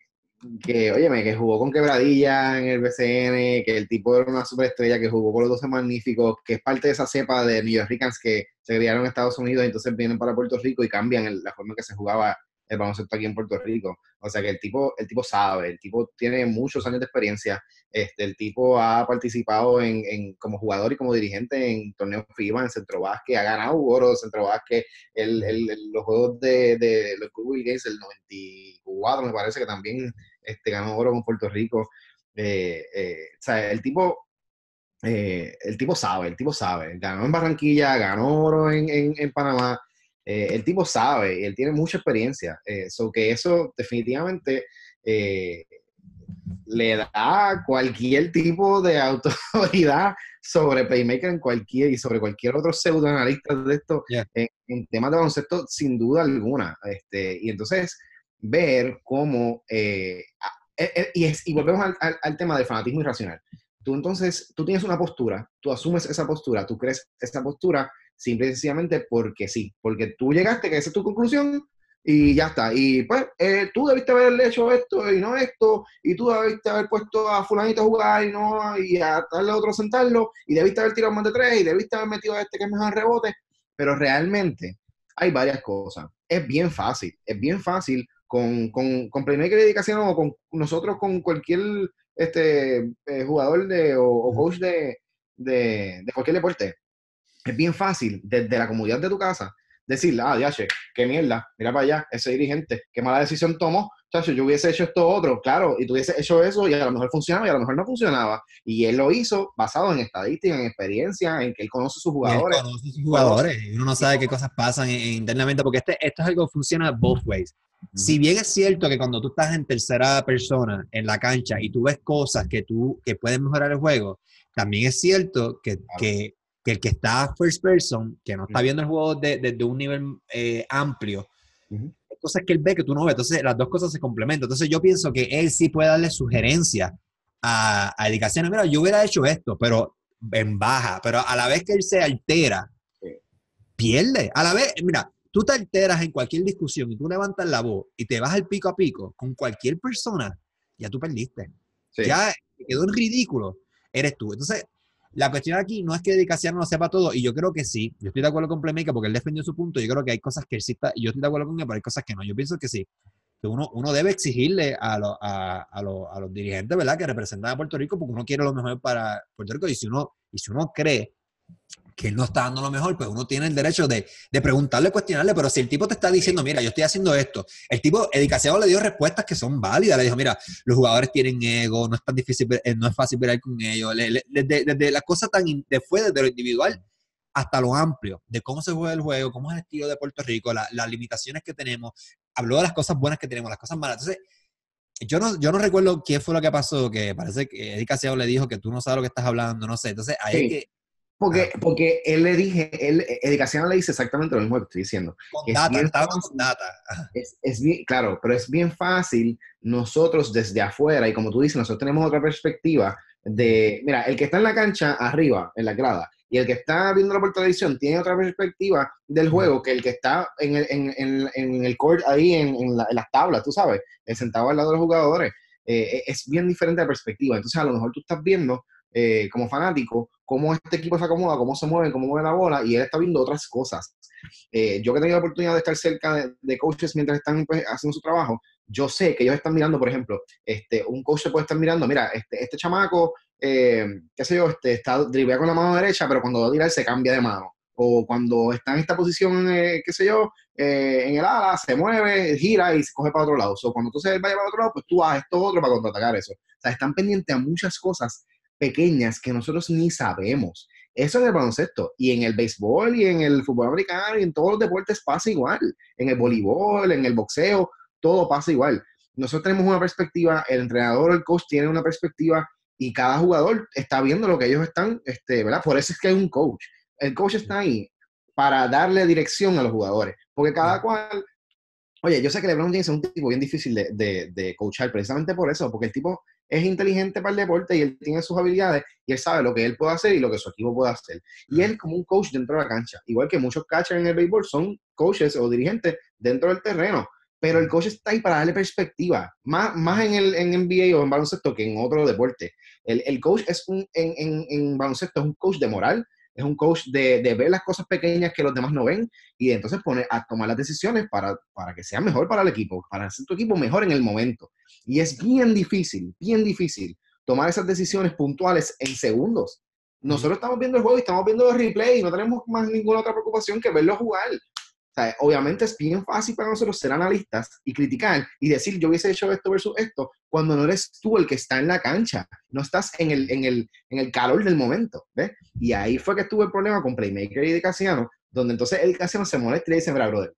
que, óyeme, que jugó con Quebradilla en el BCN, que el tipo era una superestrella, que jugó con los 12 magníficos, que es parte de esa cepa de New Yorkers que se criaron en Estados Unidos y entonces vienen para Puerto Rico y cambian la forma en que se jugaba el baloncesto aquí en Puerto Rico. O sea que el tipo, el tipo sabe, el tipo tiene muchos años de experiencia, este, el tipo ha participado en, en como jugador y como dirigente en torneos FIBA, en Centro Básquet, ha ganado oro Centro Básquet, el, el, los juegos de, de los Google Games, el 94 me parece que también este, ganó oro con Puerto Rico. Eh, eh, o sea, el tipo eh, el tipo sabe, el tipo sabe. Ganó en Barranquilla, ganó oro en, en, en Panamá. El tipo sabe, y él tiene mucha experiencia. Eh, que eso definitivamente le da cualquier tipo de autoridad sobre Playmaker en cualquier y sobre cualquier otro pseudoanalista de esto en, temas de baloncesto, sin duda alguna. Este, y entonces, ver cómo. y, es, y volvemos al, al tema del fanatismo irracional. Tú entonces, tú tienes una postura, tú asumes esa postura, tú crees esa postura simple y sencillamente porque sí, porque tú llegaste, que esa es tu conclusión, y ya está. Y pues eh, tú debiste haber hecho esto y no esto, y tú debiste haber puesto a fulanito a jugar y no, y a darle a otro sentarlo, y debiste haber tirado más de tres, y debiste haber metido a este que es mejor rebote, pero realmente hay varias cosas. Es bien fácil, es bien fácil con, con, con Playmaker Dedicación o con nosotros, con cualquier este, eh, jugador de, o, coach de, de, de cualquier deporte es bien fácil desde la comodidad de tu casa decirle, ah, diache, qué mierda, mira para allá, ese dirigente, qué mala decisión tomó, chacho, yo hubiese hecho esto otro, claro, y tú hubiese hecho eso y a lo mejor funcionaba y a lo mejor no funcionaba. Y él lo hizo basado en estadística, en experiencia, en que él conoce a sus jugadores. Él conoce a sus jugadores, y uno no sabe qué cosas pasan internamente, porque este, esto es algo que funciona both ways. Si bien es cierto que cuando tú estás en tercera persona en la cancha y tú ves cosas que tú que pueden mejorar el juego, también es cierto que, que que el que está first person, que no está viendo el juego desde de, un nivel eh, amplio, Hay cosas que él ve que tú no ves. Entonces, las dos cosas se complementan. Entonces, yo pienso que él sí puede darle sugerencias a, a dedicaciones. Mira, yo hubiera hecho esto, pero en baja. Pero a la vez que él se altera, pierde. A la vez, mira, tú te alteras en cualquier discusión y tú levantas la voz y te vas al pico a pico con cualquier persona, ya tú perdiste. Ya quedó en ridículo. Eres tú. Entonces, la cuestión aquí no es que Dedicación no sepa todo, y yo creo que sí. Yo estoy de acuerdo con Playmaker porque él defendió su punto. Yo creo que hay cosas que exista, y yo estoy de acuerdo con él, pero hay cosas que no. Yo pienso que sí. Que uno, uno debe exigirle a, a, a, a, los dirigentes, ¿verdad?, que representan a Puerto Rico porque uno quiere lo mejor para Puerto Rico. Y si uno, y si uno cree que él no está dando lo mejor, pues uno tiene el derecho de, de, preguntarle, cuestionarle, pero si el tipo te está diciendo, mira, yo estoy haciendo esto, el tipo, Edicaseado le dio respuestas que son válidas, le dijo, mira, los jugadores tienen ego, no es tan difícil, eh, no es fácil ver con ellos, desde, desde la cosa tan, de fue desde lo individual hasta lo amplio, de cómo se juega el juego, cómo es el estilo de Puerto Rico, las limitaciones que tenemos, habló de las cosas buenas que tenemos, las cosas malas, entonces, yo no, yo no recuerdo qué fue lo que pasó, que parece que Edicaseado le dijo que tú no sabes lo que estás hablando, no sé, entonces ahí es que porque, ah. porque él le dije, él, Edicación le dice exactamente lo mismo que estoy diciendo. Con data, es con data. Es, bien, claro, pero es bien fácil nosotros desde afuera, y como tú dices, nosotros tenemos otra perspectiva de, mira, el que está en la cancha arriba, en la grada, y el que está viendo por televisión tiene otra perspectiva del juego que el que está en el, en, en, en el court ahí en, las tablas, tú sabes, sentado al lado de los jugadores. Eh, es bien diferente la perspectiva. Entonces, a lo mejor tú estás viendo eh, como fanático, cómo este equipo se acomoda, cómo se mueve, cómo mueve la bola, y él está viendo otras cosas. Eh, yo que he tenido la oportunidad de estar cerca de, coaches mientras están pues, haciendo su trabajo, yo sé que ellos están mirando, por ejemplo, este, un coach se puede estar mirando, mira, este, este chamaco, eh, qué sé yo, este, está drivea con la mano derecha, pero cuando va a tirar se cambia de mano. O cuando está en esta posición, qué sé yo, en el ala, se mueve, gira y se coge para otro lado. O cuando tú se vaya para otro lado, pues tú haces esto otro para contraatacar eso. O sea, están pendientes a muchas cosas pequeñas que nosotros ni sabemos. Eso en el baloncesto y en el béisbol y en el fútbol americano y en todos los deportes pasa igual. En el voleibol, en el boxeo, todo pasa igual. Nosotros tenemos una perspectiva, el entrenador, el coach tiene una perspectiva y cada jugador está viendo lo que ellos están, este, ¿verdad? Por eso es que hay un coach. El coach está ahí para darle dirección a los jugadores, porque cada cual, oye, yo sé que LeBron James es un tipo bien difícil de, de, de coachar, precisamente por eso, porque el tipo es inteligente para el deporte y él tiene sus habilidades y él sabe lo que él puede hacer y lo que su equipo puede hacer. Y él como un coach dentro de la cancha, igual que muchos catchers en el béisbol son coaches o dirigentes dentro del terreno, pero el coach está ahí para darle perspectiva, más, más en el en NBA o en baloncesto que en otro deporte. El, el coach es un, en, en, en baloncesto es un coach de moral, es un coach de, ver las cosas pequeñas que los demás no ven y entonces poner a tomar las decisiones para, para que sea mejor para el equipo, para hacer tu equipo mejor en el momento. Y es bien difícil, bien difícil tomar esas decisiones puntuales en segundos. Nosotros estamos viendo el juego y estamos viendo el replay y no tenemos más ninguna otra preocupación que verlo jugar obviamente es bien fácil para nosotros ser analistas y criticar y decir yo hubiese hecho esto versus esto cuando no eres tú el que está en la cancha, no estás en el, en el, en el calor del momento, ¿ves? Y ahí fue que estuvo el problema con Playmaker y de Casiano, donde entonces el Casiano se molesta y dice, mira, brother,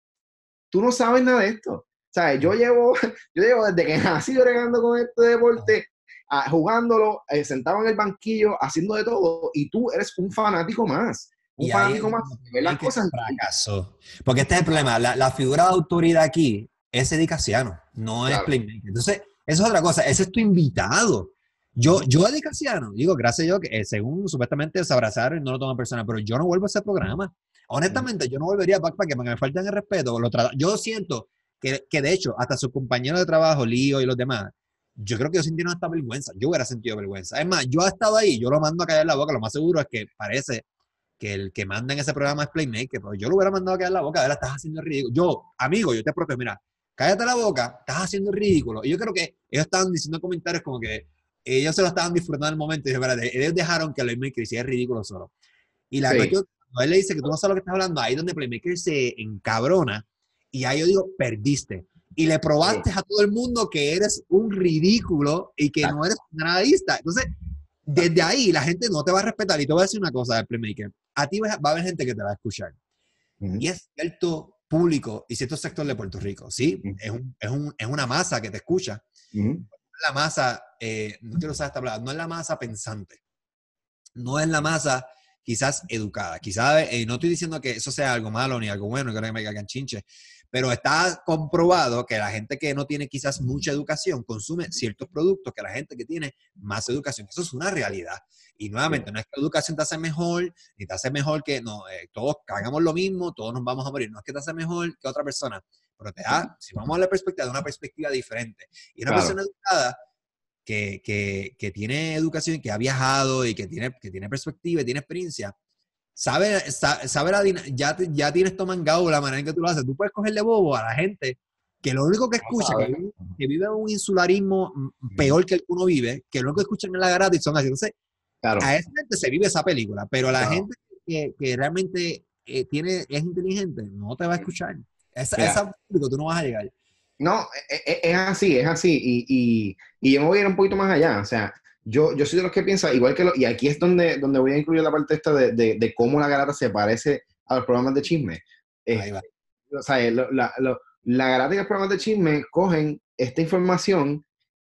tú no sabes nada de esto. ¿Sabes? Yo llevo, yo llevo desde que nací bregando con este deporte, ah, jugándolo, eh, sentado en el banquillo, haciendo de todo, y tú eres un fanático más y ahí, más, las cosas. Fracaso. Porque este es el problema. La, figura de autoridad aquí es Edicaciano, no es Playmaker. Entonces, eso es otra cosa. Ese es tu invitado. Yo, yo Edicaciano, digo, gracias a Dios, que eh, según supuestamente se abrazaron y no lo toman personal, pero yo no vuelvo a ese programa. Honestamente, yo no volvería a para que me falten el respeto. Lo yo siento que, que, de hecho, hasta sus compañeros de trabajo, Lío y los demás, yo creo que ellos sintieron esta vergüenza. Yo hubiera sentido vergüenza. Es más, yo he estado ahí, yo lo mando a caer la boca. Lo más seguro es que parece que el que manda en ese programa es Playmaker, pero yo lo hubiera mandado a quedar la boca, ver, estás haciendo ridículo. Yo, amigo, yo te protejo, mira, cállate la boca, estás haciendo ridículo. Y yo creo que ellos estaban diciendo comentarios como que ellos se lo estaban disfrutando en el momento y espérate, ellos dejaron que Playmaker hiciera ridículo solo. Y la cuestión, cuando él le dice que tú no sabes lo que estás hablando, ahí es donde Playmaker se encabrona y ahí yo digo, perdiste. Y le probaste a todo el mundo que eres un ridículo y que no eres un nadista. Entonces, desde ahí la gente no te va a respetar. Y te voy a decir una cosa del Playmaker. A ti va a haber gente que te va a escuchar. Y es cierto público y cierto sector de Puerto Rico, ¿sí? es, un, es, un, es, una masa que te escucha. La masa, eh, no quiero usar esta palabra, no es la masa pensante. No es la masa quizás educada. Quizás, eh, no estoy diciendo que eso sea algo malo ni algo bueno, que no me caigan chinche, pero está comprobado que la gente que no tiene quizás mucha educación consume ciertos productos que la gente que tiene más educación. Eso es una realidad. Y nuevamente, no es que la educación te hace mejor, ni te hace mejor que no, eh, todos hagamos lo mismo, todos nos vamos a morir. No es que te hace mejor que otra persona, pero te da, si vamos a la perspectiva, de una perspectiva diferente. Y una persona educada que, que, que, tiene educación, que ha viajado y que tiene, que tiene perspectiva y tiene experiencia, sabe, sabe, la ya, ya tienes tomangado la manera en que tú lo haces. Tú puedes cogerle bobo a la gente que lo único que escucha, que vive, un insularismo peor que el que uno vive, que lo único que escuchan en la garata y son así. Entonces, a esa gente se vive esa película, pero la gente que, que realmente eh, tiene, es inteligente no te va a escuchar. Esa, esa público tú no vas a llegar. No, e, e, es, así, es así. Y, y, y, yo me voy a ir un poquito más allá. O sea, yo, yo soy de los que piensa, igual que lo, y aquí es donde, donde voy a incluir la parte esta de, de, cómo la garata se parece a los programas de chisme. Ahí va. O sea, la, la garata y los programas de chisme cogen esta información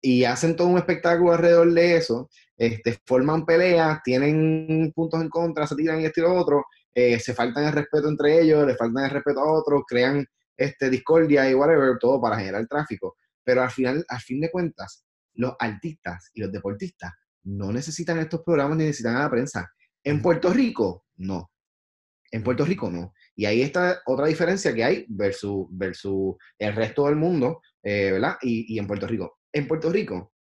y hacen todo un espectáculo alrededor de eso, este, forman peleas, tienen puntos en contra, se tiran y esto y lo otro, eh, se faltan el respeto entre ellos, le faltan el respeto a otros, crean este, discordia y whatever, todo para generar tráfico. Pero al final, al fin de cuentas, los artistas y los deportistas no necesitan estos programas ni necesitan a la prensa. En Puerto Rico, no. En Puerto Rico, no. Y ahí está otra diferencia que hay versus, versus el resto del mundo, eh, ¿verdad? Y, y en Puerto Rico. En Puerto Rico,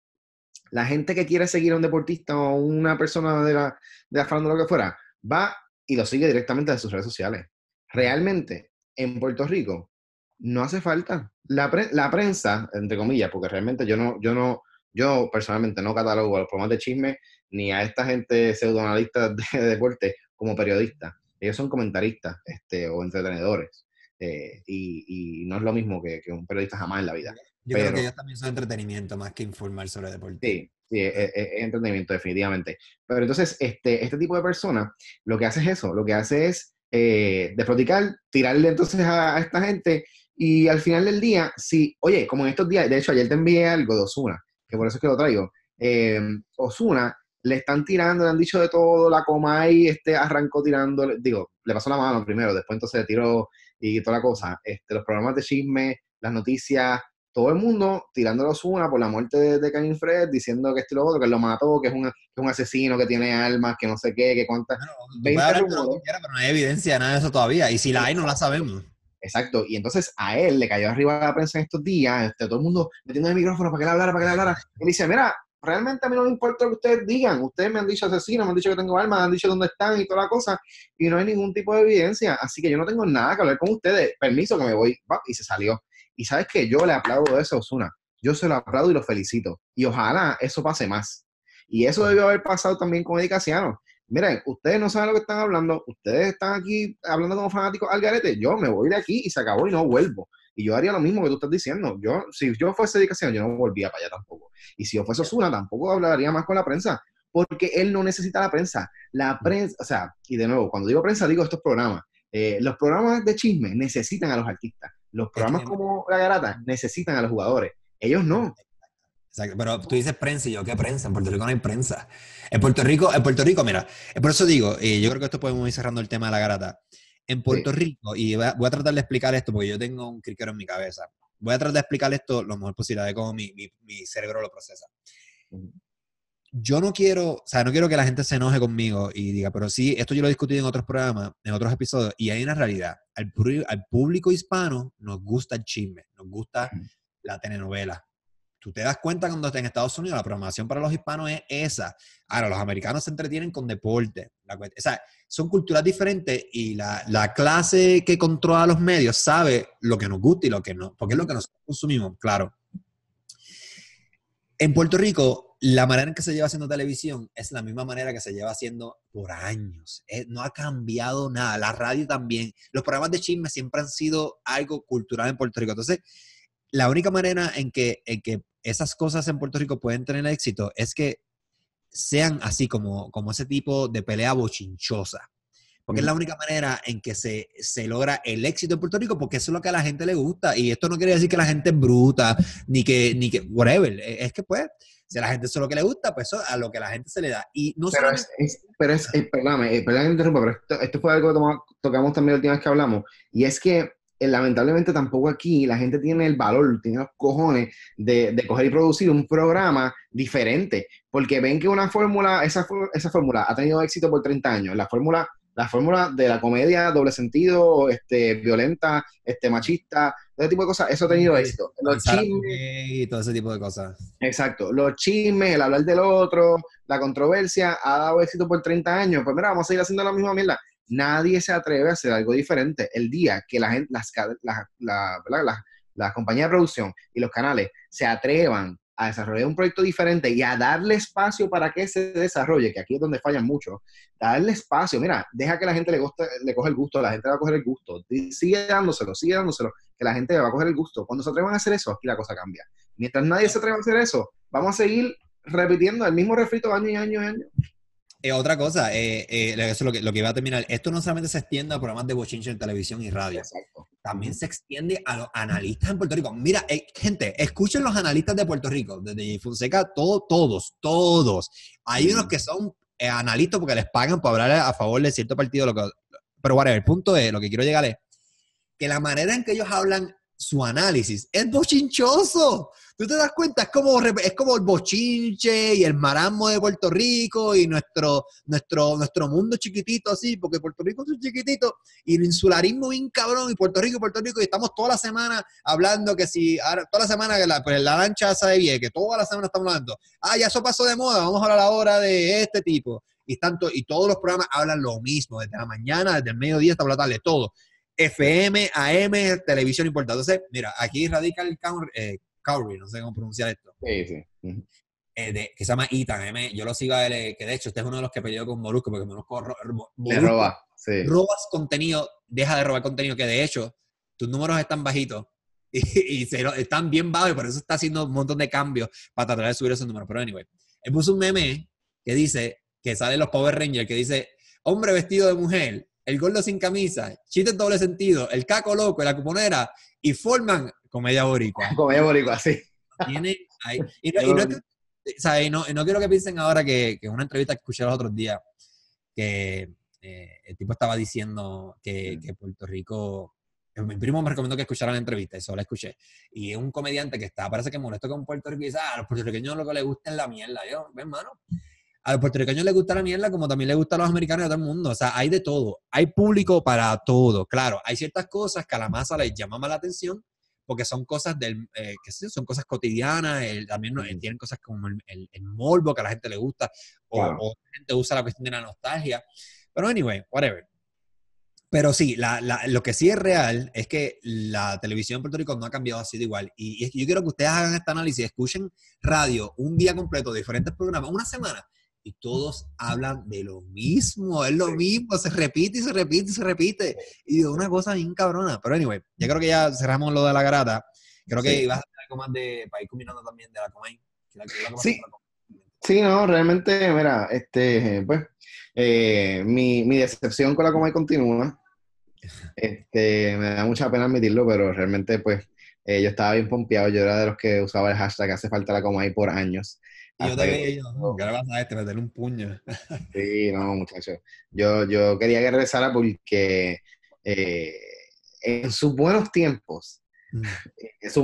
la gente que quiere seguir a un deportista o una persona de la, de la lo que fuera, va y lo sigue directamente de sus redes sociales. Realmente, en Puerto Rico, no hace falta. La, la, prensa, entre comillas, porque realmente yo no, yo no, yo personalmente no catalogo a los programas de chisme ni a esta gente pseudoanalista de, deporte como periodistas. Ellos son comentaristas este, o entretenedores. Eh, y, no es lo mismo que, un periodista jamás en la vida. Yo creo que ellos también son entretenimiento más que informar sobre deporte. Sí, sí, es, entretenimiento, definitivamente. Pero entonces, este, este tipo de personas lo que hace es eso, lo que hace es eh, tirarle entonces a, esta gente y al final del día, si, oye, como en estos días, de hecho ayer te envié algo de Osuna, que por eso es que lo traigo. Eh, Osuna le están tirando, le han dicho de todo, la Comay este, arrancó tirando, digo, le pasó la mano primero, después entonces le tiró y toda la cosa. Este, los programas de chisme, las noticias, todo el mundo tirando a Osuna por la muerte de, de Fred, diciendo que este lo otro, que lo mató, que es, un, un asesino, que tiene almas, que no sé qué, que cuántas. pero no hay evidencia de nada de eso todavía. Y si la hay, no la sabemos. Exacto. Y entonces a él le cayó arriba la prensa en estos días, este, todo el mundo metiendo el micrófono para que él hablara, para que él hablara. Él dice, mira, realmente a mí no me importa lo que ustedes digan. Ustedes me han dicho asesino, me han dicho que tengo armas, me han dicho dónde están y toda la cosa. Y no hay ningún tipo de evidencia. Así que yo no tengo nada que hablar con ustedes. Permiso que me voy. Y se salió. Y sabes que yo le aplaudo eso a Osuna. Yo se lo aplaudo y lo felicito. Y ojalá eso pase más. Y eso debió haber pasado también con Edicaciano miren, ustedes no saben lo que están hablando, ustedes están aquí hablando como fanáticos al garete, yo me voy de aquí y se acabó y no vuelvo. Y yo haría lo mismo que tú estás diciendo. Yo, si yo fuese dedicación, yo no volvía para allá tampoco. Y si yo fuese Osuna, tampoco hablaría más con la prensa, porque él no necesita la prensa. La prensa, o sea, y de nuevo, cuando digo prensa, digo estos programas. Eh, los programas de chisme necesitan a los artistas. Los programas como La Garata necesitan a los jugadores. Ellos no. Exacto. Pero tú dices prensa y yo, ¿qué prensa? En Puerto Rico no hay prensa. En Puerto Rico, en Puerto Rico, mira, por eso digo, y yo creo que esto podemos ir cerrando el tema de la garata. En Puerto Rico, y voy a, tratar de explicar esto porque yo tengo un criquero en mi cabeza. Voy a tratar de explicar esto lo mejor posible, de cómo mi, mi, cerebro lo procesa. Yo no quiero, o sea, no quiero que la gente se enoje conmigo y diga, pero sí, esto yo lo he discutido en otros programas, en otros episodios, y hay una realidad. Al, al público hispano nos gusta el chisme, nos gusta la telenovela, tú te das cuenta cuando estás en Estados Unidos, la programación para los hispanos es esa. Ahora, los americanos se entretienen con deporte. o sea, son culturas diferentes y la, la, clase que controla los medios sabe lo que nos gusta y lo que no, porque es lo que nosotros consumimos, claro. En Puerto Rico, la manera en que se lleva haciendo televisión es la misma manera que se lleva haciendo por años. Eh, no ha cambiado nada. La radio también. Los programas de chisme siempre han sido algo cultural en Puerto Rico. Entonces, la única manera en que, en que esas cosas en Puerto Rico pueden tener éxito es que sean así como, como ese tipo de pelea bochinchosa. Porque es la única manera en que se, se, logra el éxito en Puerto Rico, porque eso es lo que a la gente le gusta. Y esto no quiere decir que la gente es bruta, ni que, ni que, whatever. E, es que pues, si a la gente eso es lo que le gusta, pues eso a lo que a la gente se le da. Y no pero es, pero es, perdóname, eh, perdóname interrumpa, pero esto, fue algo que tocamos también la última vez que hablamos, y es que eh, lamentablemente tampoco aquí la gente tiene el valor, tiene los cojones de, de coger y producir un programa diferente, porque ven que una fórmula, esa, esa fórmula ha tenido éxito por 30 años, la fórmula la fórmula de la comedia doble sentido, este, violenta, este, machista, ese tipo de cosas, eso ha tenido éxito. Los chismes. Y todo ese tipo de cosas. Exacto. Los chismes, el hablar del otro, la controversia, ha dado éxito por 30 años. Pues mira, vamos a seguir haciendo la misma mierda. Nadie se atreve a hacer algo diferente. El día que la gente, las, la, la, la compañías de producción y los canales se atrevan a desarrollar un proyecto diferente y a darle espacio para que se desarrolle, que aquí es donde fallan mucho, darle espacio, mira, deja que la gente le, guste, le coge el gusto, la gente va a coger el gusto, sigue dándoselo, sigue dándoselo, que la gente va a coger el gusto. Cuando se atrevan a hacer eso, aquí la cosa cambia. Mientras nadie se atreva a hacer eso, vamos a seguir repitiendo el mismo refrito año y año y año. Eh, otra cosa, eh, eh, eso es lo que, lo que iba a terminar. Esto no solamente se extiende a programas de bochinche en televisión y radio. También se extiende a los analistas en Puerto Rico. Mira, gente, escuchen los analistas de Puerto Rico, desde Fonseca, todo, todos, todos. Hay unos que son analistas porque les pagan por hablar a favor de cierto partido. Lo que, pero bueno, el punto es, lo que quiero llegar es que la manera en que ellos hablan su análisis es bochinchoso. Tú te das cuenta, es como, es como el bochinche y el marasmo de Puerto Rico y nuestro, nuestro, nuestro mundo chiquitito así, porque Puerto Rico es chiquitito y el insularismo bien cabrón y Puerto Rico Puerto Rico y estamos toda la semana hablando que si, toda la semana que la, pues, la lancha esa de que toda la semana estamos hablando, ah, ya eso pasó de moda, vamos a hablar ahora de este tipo. Y, tanto, y todos los programas hablan lo mismo, desde la mañana, desde el mediodía hasta la tarde, todo. FM, AM, televisión importante. Entonces, mira, aquí radica el eh, Cowrie, no sé cómo pronunciar esto. Sí, sí. Eh, que se llama Ethan, yo lo sigo a él, eh, que de hecho este es uno de los que peleó con Molusco, porque Molusco, roba, sí. robas contenido, deja de robar contenido, que de hecho tus números están bajitos y, están bien bajos y por eso está haciendo un montón de cambios para tratar de subir esos números. Pero anyway, él puso un meme que dice, que sale los Power Rangers, que dice, hombre vestido de mujer, el gordo sin camisa, chiste en doble sentido, el caco loco, la cuponera, y forman comedia boricua. Comedia boricua, sí. Tiene ahí, y, no, no, quiero que piensen ahora que, que una entrevista que escuché los otros días, que eh, el tipo estaba diciendo que, que, Puerto Rico... Mi primo me recomendó que escuchara la entrevista, y eso la escuché. Y es un comediante que está, parece que molesto con Puerto Rico y dice, ah, a los puertorriqueños lo que les gusta es la mierda. Yo, ven, mano, a los puertorriqueños les gusta la mierda como también les gusta a los americanos y a todo el mundo. O sea, hay de todo. Hay público para todo. Claro, hay ciertas cosas que a la masa les llama más la atención porque son cosas del, eh, que son cosas cotidianas, también tienen cosas como el, el, morbo que a la gente le gusta, o, la gente usa la cuestión de la nostalgia. Pero anyway, whatever. Pero sí, lo que sí es real es que la televisión en Puerto Rico no ha cambiado así de igual. Y, y yo quiero que ustedes hagan este análisis, escuchen radio un día completo, diferentes programas, una semana, y todos hablan de lo mismo, es lo mismo, se repite y se repite y se repite. Y de una cosa bien cabrona. Pero anyway, ya creo que ya cerramos lo de la garata. Creo que ibas a hacer algo más de, para ir combinando también de la Comay. Sí. sí, no, realmente, mira, este, pues, eh, mi, mi, decepción con la Comay continúa. Este, me da mucha pena admitirlo, pero realmente, pues, eh, yo estaba bien pompeado. Yo era de los que usaba el hashtag hace falta la Comay por años. Y yo te yo, ¿qué vas a este? Meterle un puño. Sí, no, muchachos. Yo, yo quería que regresara porque eh, en sus buenos tiempos, mm.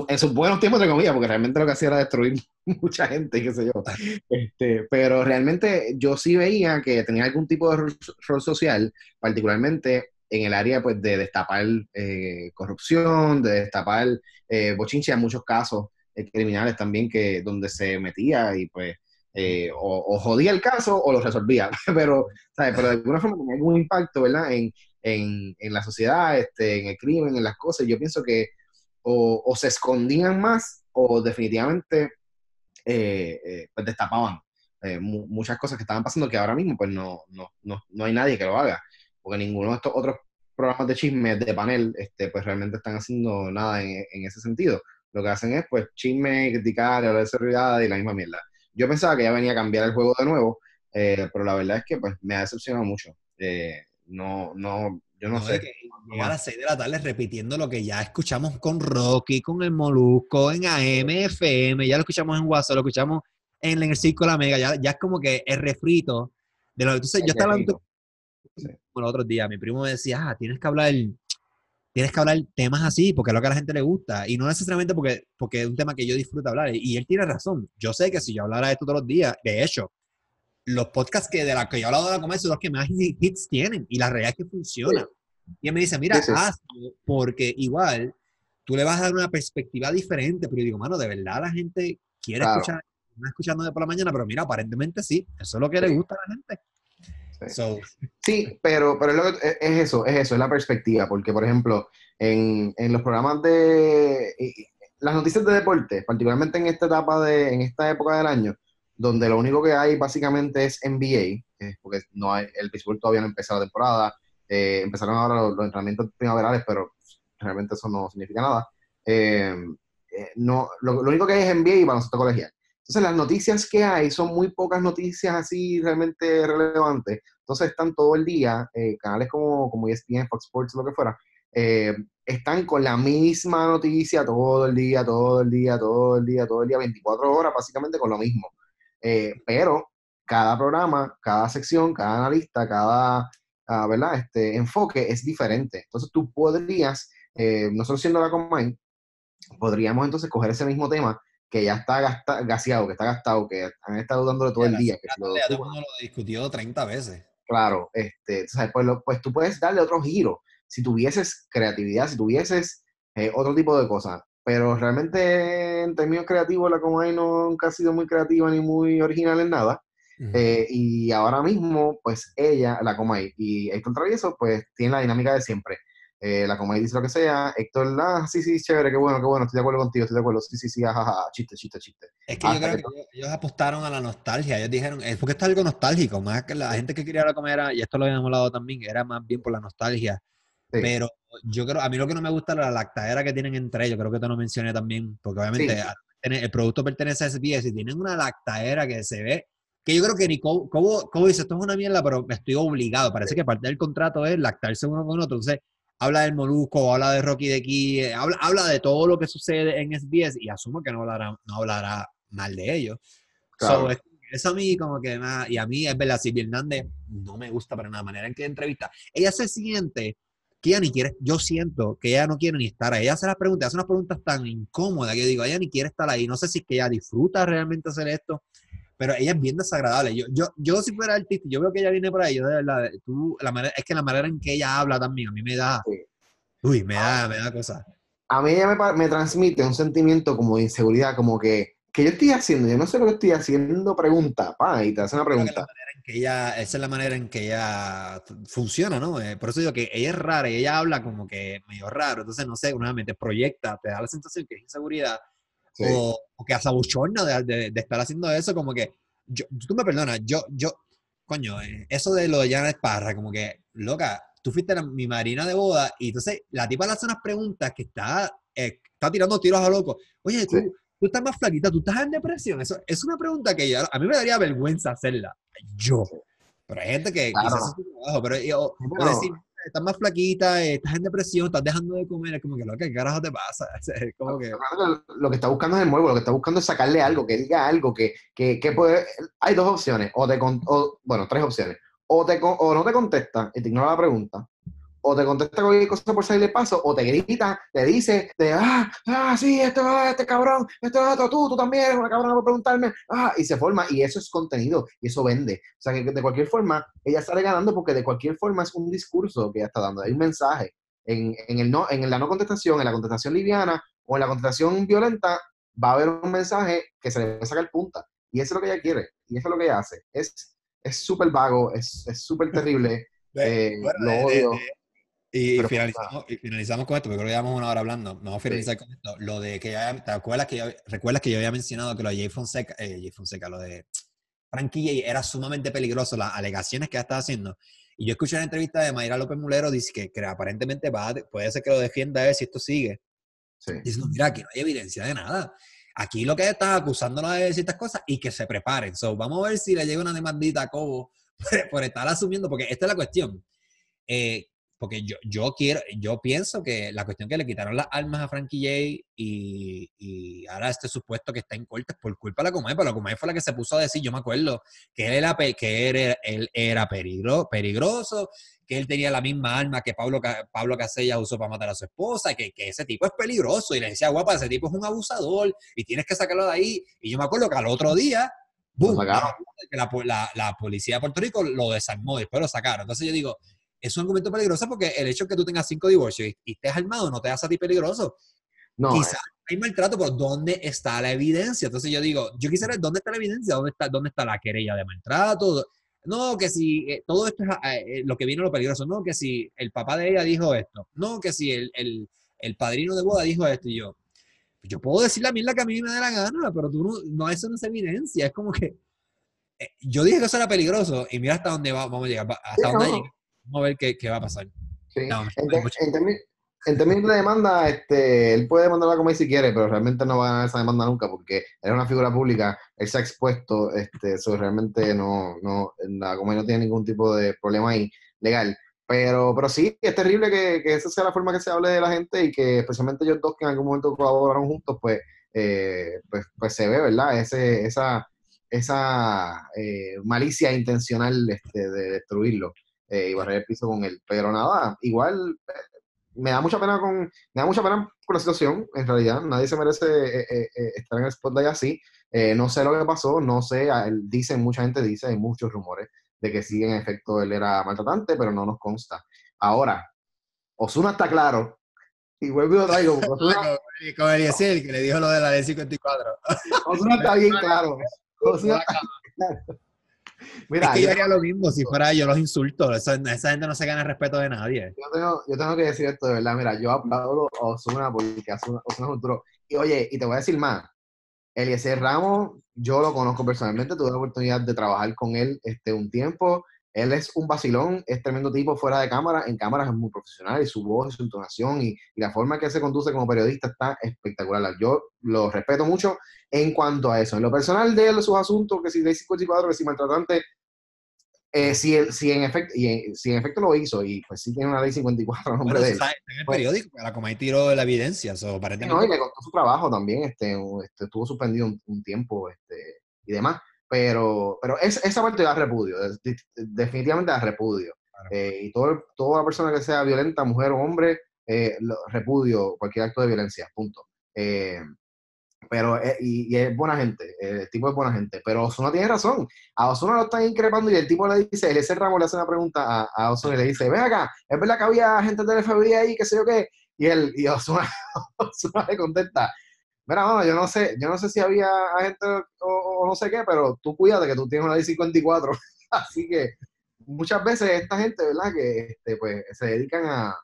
en, sus buenos tiempos de comida, porque realmente lo que hacía era destruir mucha gente, qué sé yo. Este, pero realmente yo sí veía que tenía algún tipo de rol, social, particularmente en el área pues, de destapar eh, corrupción, de destapar eh, bochinche en muchos casos criminales también que donde se metía y pues eh, o, jodía el caso o lo resolvía, pero, ¿sabes? pero de alguna forma tenía algún impacto, ¿verdad? En, en, en, la sociedad, este, en el crimen, en las cosas. Yo pienso que o, o se escondían más o definitivamente eh, eh, pues destapaban muchas cosas que estaban pasando que ahora mismo pues no, no, no, no hay nadie que lo haga, porque ninguno de estos otros programas de chisme de panel este, pues realmente están haciendo nada en, en ese sentido lo que hacen es pues chisme, criticar, hablar de seguridad y la misma mierda. Yo pensaba que ya venía a cambiar el juego de nuevo, eh, pero la verdad es que pues me ha decepcionado mucho. Eh, no, no, yo no, sé. a las 6 de la tarde repitiendo lo que ya escuchamos con Rocky, con el Molusco, en AM, FM, ya lo escuchamos en WhatsApp, lo escuchamos en, el Circo La Mega, ya, ya es como que es refrito de lo Entonces, yo estaba hablando los otros días, mi primo me decía, ah, tienes que hablar tienes que hablar temas así porque es lo que a la gente le gusta y no necesariamente porque, porque es un tema que yo disfruto hablar y él tiene razón. Yo sé que si yo hablara de esto todos los días, de hecho, los podcasts que de la que yo he hablado de la comedia son los que más hits tienen y la realidad es que funciona. Y él me dice, mira, hazlo porque igual tú le vas a dar una perspectiva diferente, pero yo digo, mano, de verdad la gente quiere escuchar, no escuchando de por la mañana, pero mira, aparentemente sí, eso es lo que le gusta a la gente. Sí, pero, pero es, eso, es eso, es la perspectiva, porque por ejemplo, en, en los programas de las noticias de deporte, particularmente en esta etapa de, en esta época del año, donde lo único que hay básicamente es NBA, eh, porque no hay, el béisbol todavía no empezó la temporada, eh, empezaron ahora los, entrenamientos primaverales, pero realmente eso no significa nada. Eh, no, lo, único que hay es NBA y baloncesto colegial. Entonces las noticias que hay son muy pocas noticias así realmente relevantes. Entonces están todo el día, canales como, como ESPN, Fox Sports, lo que fuera, están con la misma noticia todo el día, todo el día, todo el día, todo el día, 24 horas, básicamente con lo mismo. Eh, pero cada programa, cada sección, cada analista, cada ah, ¿verdad? Este, enfoque es diferente. Entonces tú podrías, eh, nosotros siendo la Combine, podríamos entonces coger ese mismo tema que ya está gasta, gaseado, que está gastado, que han estado dándole todo el día. Que lo, lo discutido 30 veces. Claro, este, pues, pues, tú puedes darle otro giro. Si tuvieses creatividad, si tuvieses eh, otro tipo de cosas pero realmente en términos creativos la Comay nunca ha sido muy creativa ni muy original en nada. Eh, y ahora mismo, pues ella, la Comay y Héctor Travieso, pues tienen la dinámica de siempre. Eh, la Comay dice lo que sea, Héctor, ah, sí, sí, chévere, qué bueno, qué bueno, estoy de acuerdo contigo, estoy de acuerdo, sí, sí, sí, jajaja, chiste, chiste, chiste. Es que yo creo que, ellos apostaron a la nostalgia, ellos dijeron, es porque esto es algo nostálgico, más que la gente que quería la comedia, y esto lo habíamos hablado también, era más bien por la nostalgia. Pero yo creo, a mí lo que no me gusta es la lactadera que tienen entre ellos, creo que te lo mencioné también, porque obviamente el producto pertenece a SBS y tienen una lactadera que se ve, que yo creo que ni Cobo, dice, esto es una mierda, pero me estoy obligado, parece que parte del contrato es lactarse uno con otro, entonces habla del Molusco, habla de Rocky de aquí, eh, habla, habla de todo lo que sucede en SBS y asumo que no hablará, no hablará mal de ellos. eso a mí como que, y a mí es verdad, Silvia Hernández no me gusta para nada, manera en que entrevista. Ella se siente que ella ni quiere, yo siento que ella no quiere ni estar ahí. Ella hace las preguntas, hace unas preguntas tan incómodas que yo digo, ella ni quiere estar ahí. No sé si es que ella disfruta realmente hacer esto, pero ella es bien desagradable. Yo, yo, yo si fuera artista, yo veo que ella viene por ahí, yo de verdad, tú, la manera, es que la manera en que ella habla también, a mí me da, uy, me da, me da cosas. A mí ella me, me transmite un sentimiento como de inseguridad, como que, que yo estoy haciendo, yo no sé lo que estoy haciendo, pregunta, pa, y te hace una pregunta ella, esa es la manera en que ella funciona, ¿no? Eh, por eso digo que ella es rara y ella habla como que medio raro. Entonces, no sé, nuevamente proyecta, te da la sensación que es inseguridad o, que hace de, de, de, estar haciendo eso, como que, yo, tú me perdonas, yo, yo, coño, eh, eso de lo de Janet Parra, como que, loca, tú fuiste mi marina de boda y entonces la tipa le hace unas preguntas que está, eh, está tirando tiros a loco. Oye, tú, tú estás más flaquita, tú estás en depresión. Eso es una pregunta que a mí me daría vergüenza hacerla. Yo. Pero hay gente que claro. quizás su trabajo, pero yo, decir, estás más flaquita, estás en depresión, estás dejando de comer, es como que lo que carajo te pasa. Es como que... Lo que está buscando es el muevo, lo que está buscando es sacarle algo, que diga algo, que, que, que puede... Hay dos opciones, o te o, bueno, tres opciones. O, te, o no te contesta y te ignora la pregunta, o te contesta cualquier cosa por salir de paso, o te grita, te dice, de, ah, ah, sí, esto, ah, este cabrón, esto, esto, tú, tú también eres una cabrona por preguntarme, ah, y se forma, y eso es contenido, y eso vende. O sea, que de cualquier forma, ella sale ganando porque de cualquier forma es un discurso que ella está dando, hay un mensaje. En, en, el no, en la no contestación, en la contestación liviana o en la contestación violenta, va a haber un mensaje que se le va a sacar punta. Y eso es lo que ella quiere, y eso es lo que ella hace. Es súper vago, es súper terrible. Eh, lo odio. Y, finalizamos, y, finalizamos, con esto, porque creo que llevamos una hora hablando. Vamos a finalizar con esto. Lo de que ya, ¿te acuerdas que, yo, recuerdas que yo había mencionado que lo de Jay Fonseca, eh, Jay Fonseca, lo de Frankie Jay era sumamente peligroso, las alegaciones que estaba haciendo. Y yo escuché una entrevista de Mayra López Mulero, dice que, que aparentemente va, puede ser que lo defienda a ver si esto sigue. Sí. Diciendo, mira, aquí no hay evidencia de nada. Aquí lo que está acusándonos de ciertas cosas y que se preparen. So, vamos a ver si le llega una demandita a Cobo por, por estar asumiendo, porque esta es la cuestión eh, porque yo, yo quiero, yo pienso que la cuestión que le quitaron las armas a Frankie J y, y ahora este supuesto que está en corte es por culpa de la Comay, pero la Comay fue la que se puso a decir, yo me acuerdo, que él era, que él, él era peligro, peligroso, que él tenía la misma arma que Pablo, Pablo Casella usó para matar a su esposa, que, que ese tipo es peligroso, y le decía, guapa, ese tipo es un abusador, y tienes que sacarlo de ahí, y yo me acuerdo que al otro día, ¡boom! Que la, la, la policía de Puerto Rico lo desarmó, después lo sacaron. Entonces yo digo, es un argumento peligroso porque el hecho de que tú tengas cinco divorcios y, estés armado no te hace a ti peligroso. No, Quizás eh. hay maltrato, pero ¿dónde está la evidencia? Entonces yo digo, yo quisiera ver dónde está la evidencia, dónde está, dónde está la querella de maltrato. No, que si eh, todo esto es eh, lo que viene lo peligroso. No, que si el papá de ella dijo esto. No, que si el, el, el padrino de boda dijo esto. Y yo, yo puedo decir la misma que a mí me dé la gana, pero tú no, no eso no es evidencia. Es como que yo dije que eso era peligroso y mira hasta dónde va, vamos a llegar, hasta dónde no. Vamos a ver qué, qué va a pasar. Sí. en, términos de demanda, este, él puede demandarla como él si quiere, pero realmente no va a ganar esa demanda nunca porque es una figura pública, él se ha expuesto, este, eso realmente no, no, la no tiene ningún tipo de problema ahí legal. Pero, pero sí, es terrible que, que, esa sea la forma que se hable de la gente y que especialmente ellos dos que en algún momento colaboraron juntos, pues, eh, pues, pues se ve, ¿verdad? Ese, esa esa eh, malicia intencional este, de destruirlo eh, y barrer el piso con él. Pero nada, igual eh, me da mucha pena con, me da mucha pena con la situación, en realidad. Nadie se merece eh, eh, estar en el spotlight así. no sé lo que pasó, no sé, dicen, mucha gente dice, hay muchos rumores de que sí, en efecto, él era maltratante, pero no nos consta. Ahora, Osuna está claro, y vuelvo y lo traigo. Osuna, como el que le dijo lo de la ley 54. Osuna está bien claro. Osuna está claro. Mira, es que yo, haría lo mismo si fuera yo los insulto. esa gente no se gana el respeto de nadie. Yo tengo, yo tengo que decir esto de verdad. Mira, yo aplaudo a Osuna porque Osuna, es un duro. Y oye, y te voy a decir más. Eliezer Ramos, yo lo conozco personalmente, tuve la oportunidad de trabajar con él este, un tiempo. Él es un vacilón, es tremendo tipo fuera de cámara, en cámara es muy profesional y su voz, su entonación y, la forma que se conduce como periodista está espectacular. Yo lo respeto mucho en cuanto a eso. En lo personal de él, sus asuntos, que si de 54, que si maltratante, eh, si, si, en efecto, y si en efecto lo hizo, y pues sí tiene una ley 54 nombre de él. Está en el pues periódico, la Comay tiró la evidencia. So, No, y le costó su trabajo también, este, este estuvo suspendido un, un tiempo este, y demás. Pero, pero es, esa parte da repudio, definitivamente da repudio. Eh, y todo, toda persona que sea violenta, mujer o hombre, eh, repudio cualquier acto de violencia, punto. Eh, pero y, es buena gente, el tipo es buena gente, pero Osuna tiene razón. A Osuna lo están increpando y el tipo le dice, ese Ramos le hace una pregunta a, a Osuna y le dice, ven acá, es verdad que había gente del FBI ahí, qué sé yo qué, y él, y Osuna, Osuna le contesta, Mira, mano, yo no sé, yo no sé si había gente o, no sé qué, pero tú cuídate que tú tienes una I-54. Así que muchas veces esta gente, ¿verdad? Que este, pues, se dedican a,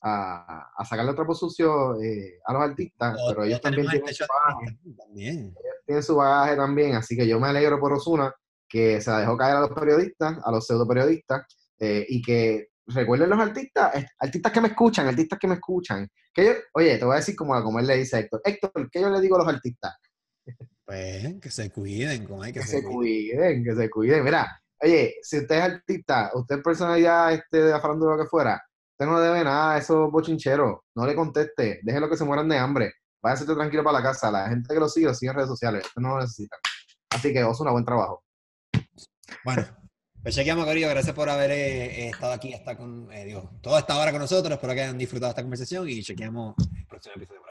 a, a sacarle trapo sucio eh, a los artistas, pero ellos también tienen su bagaje. También. tienen su bagaje también, así que yo me alegro por Osuna que se dejó caer a los periodistas, a los pseudo periodistas, eh, y que recuerden los artistas, artistas que me escuchan, artistas que me escuchan. Que oye, te voy a decir como, como él le dice a Héctor. Héctor, ¿qué yo le digo a los artistas? Pues que se cuiden, como hay que, se, cuiden. Que se cuiden. Mira, oye, si usted es artista, usted es personalidad este, de la lo que fuera, usted no debe nada a esos bochincheros. No le conteste. Déjenlo que se mueran de hambre. Váyase tranquilo para la casa. La gente que lo sigue, lo sigue en redes sociales. Usted no lo necesita. Así que, Oso, un buen trabajo. Bueno, pues chequeamos, Corillo. Gracias por haber eh, estado aquí hasta con, eh, digo, toda esta hora con nosotros. Espero que hayan disfrutado esta conversación y chequeamos el próximo episodio por ahí.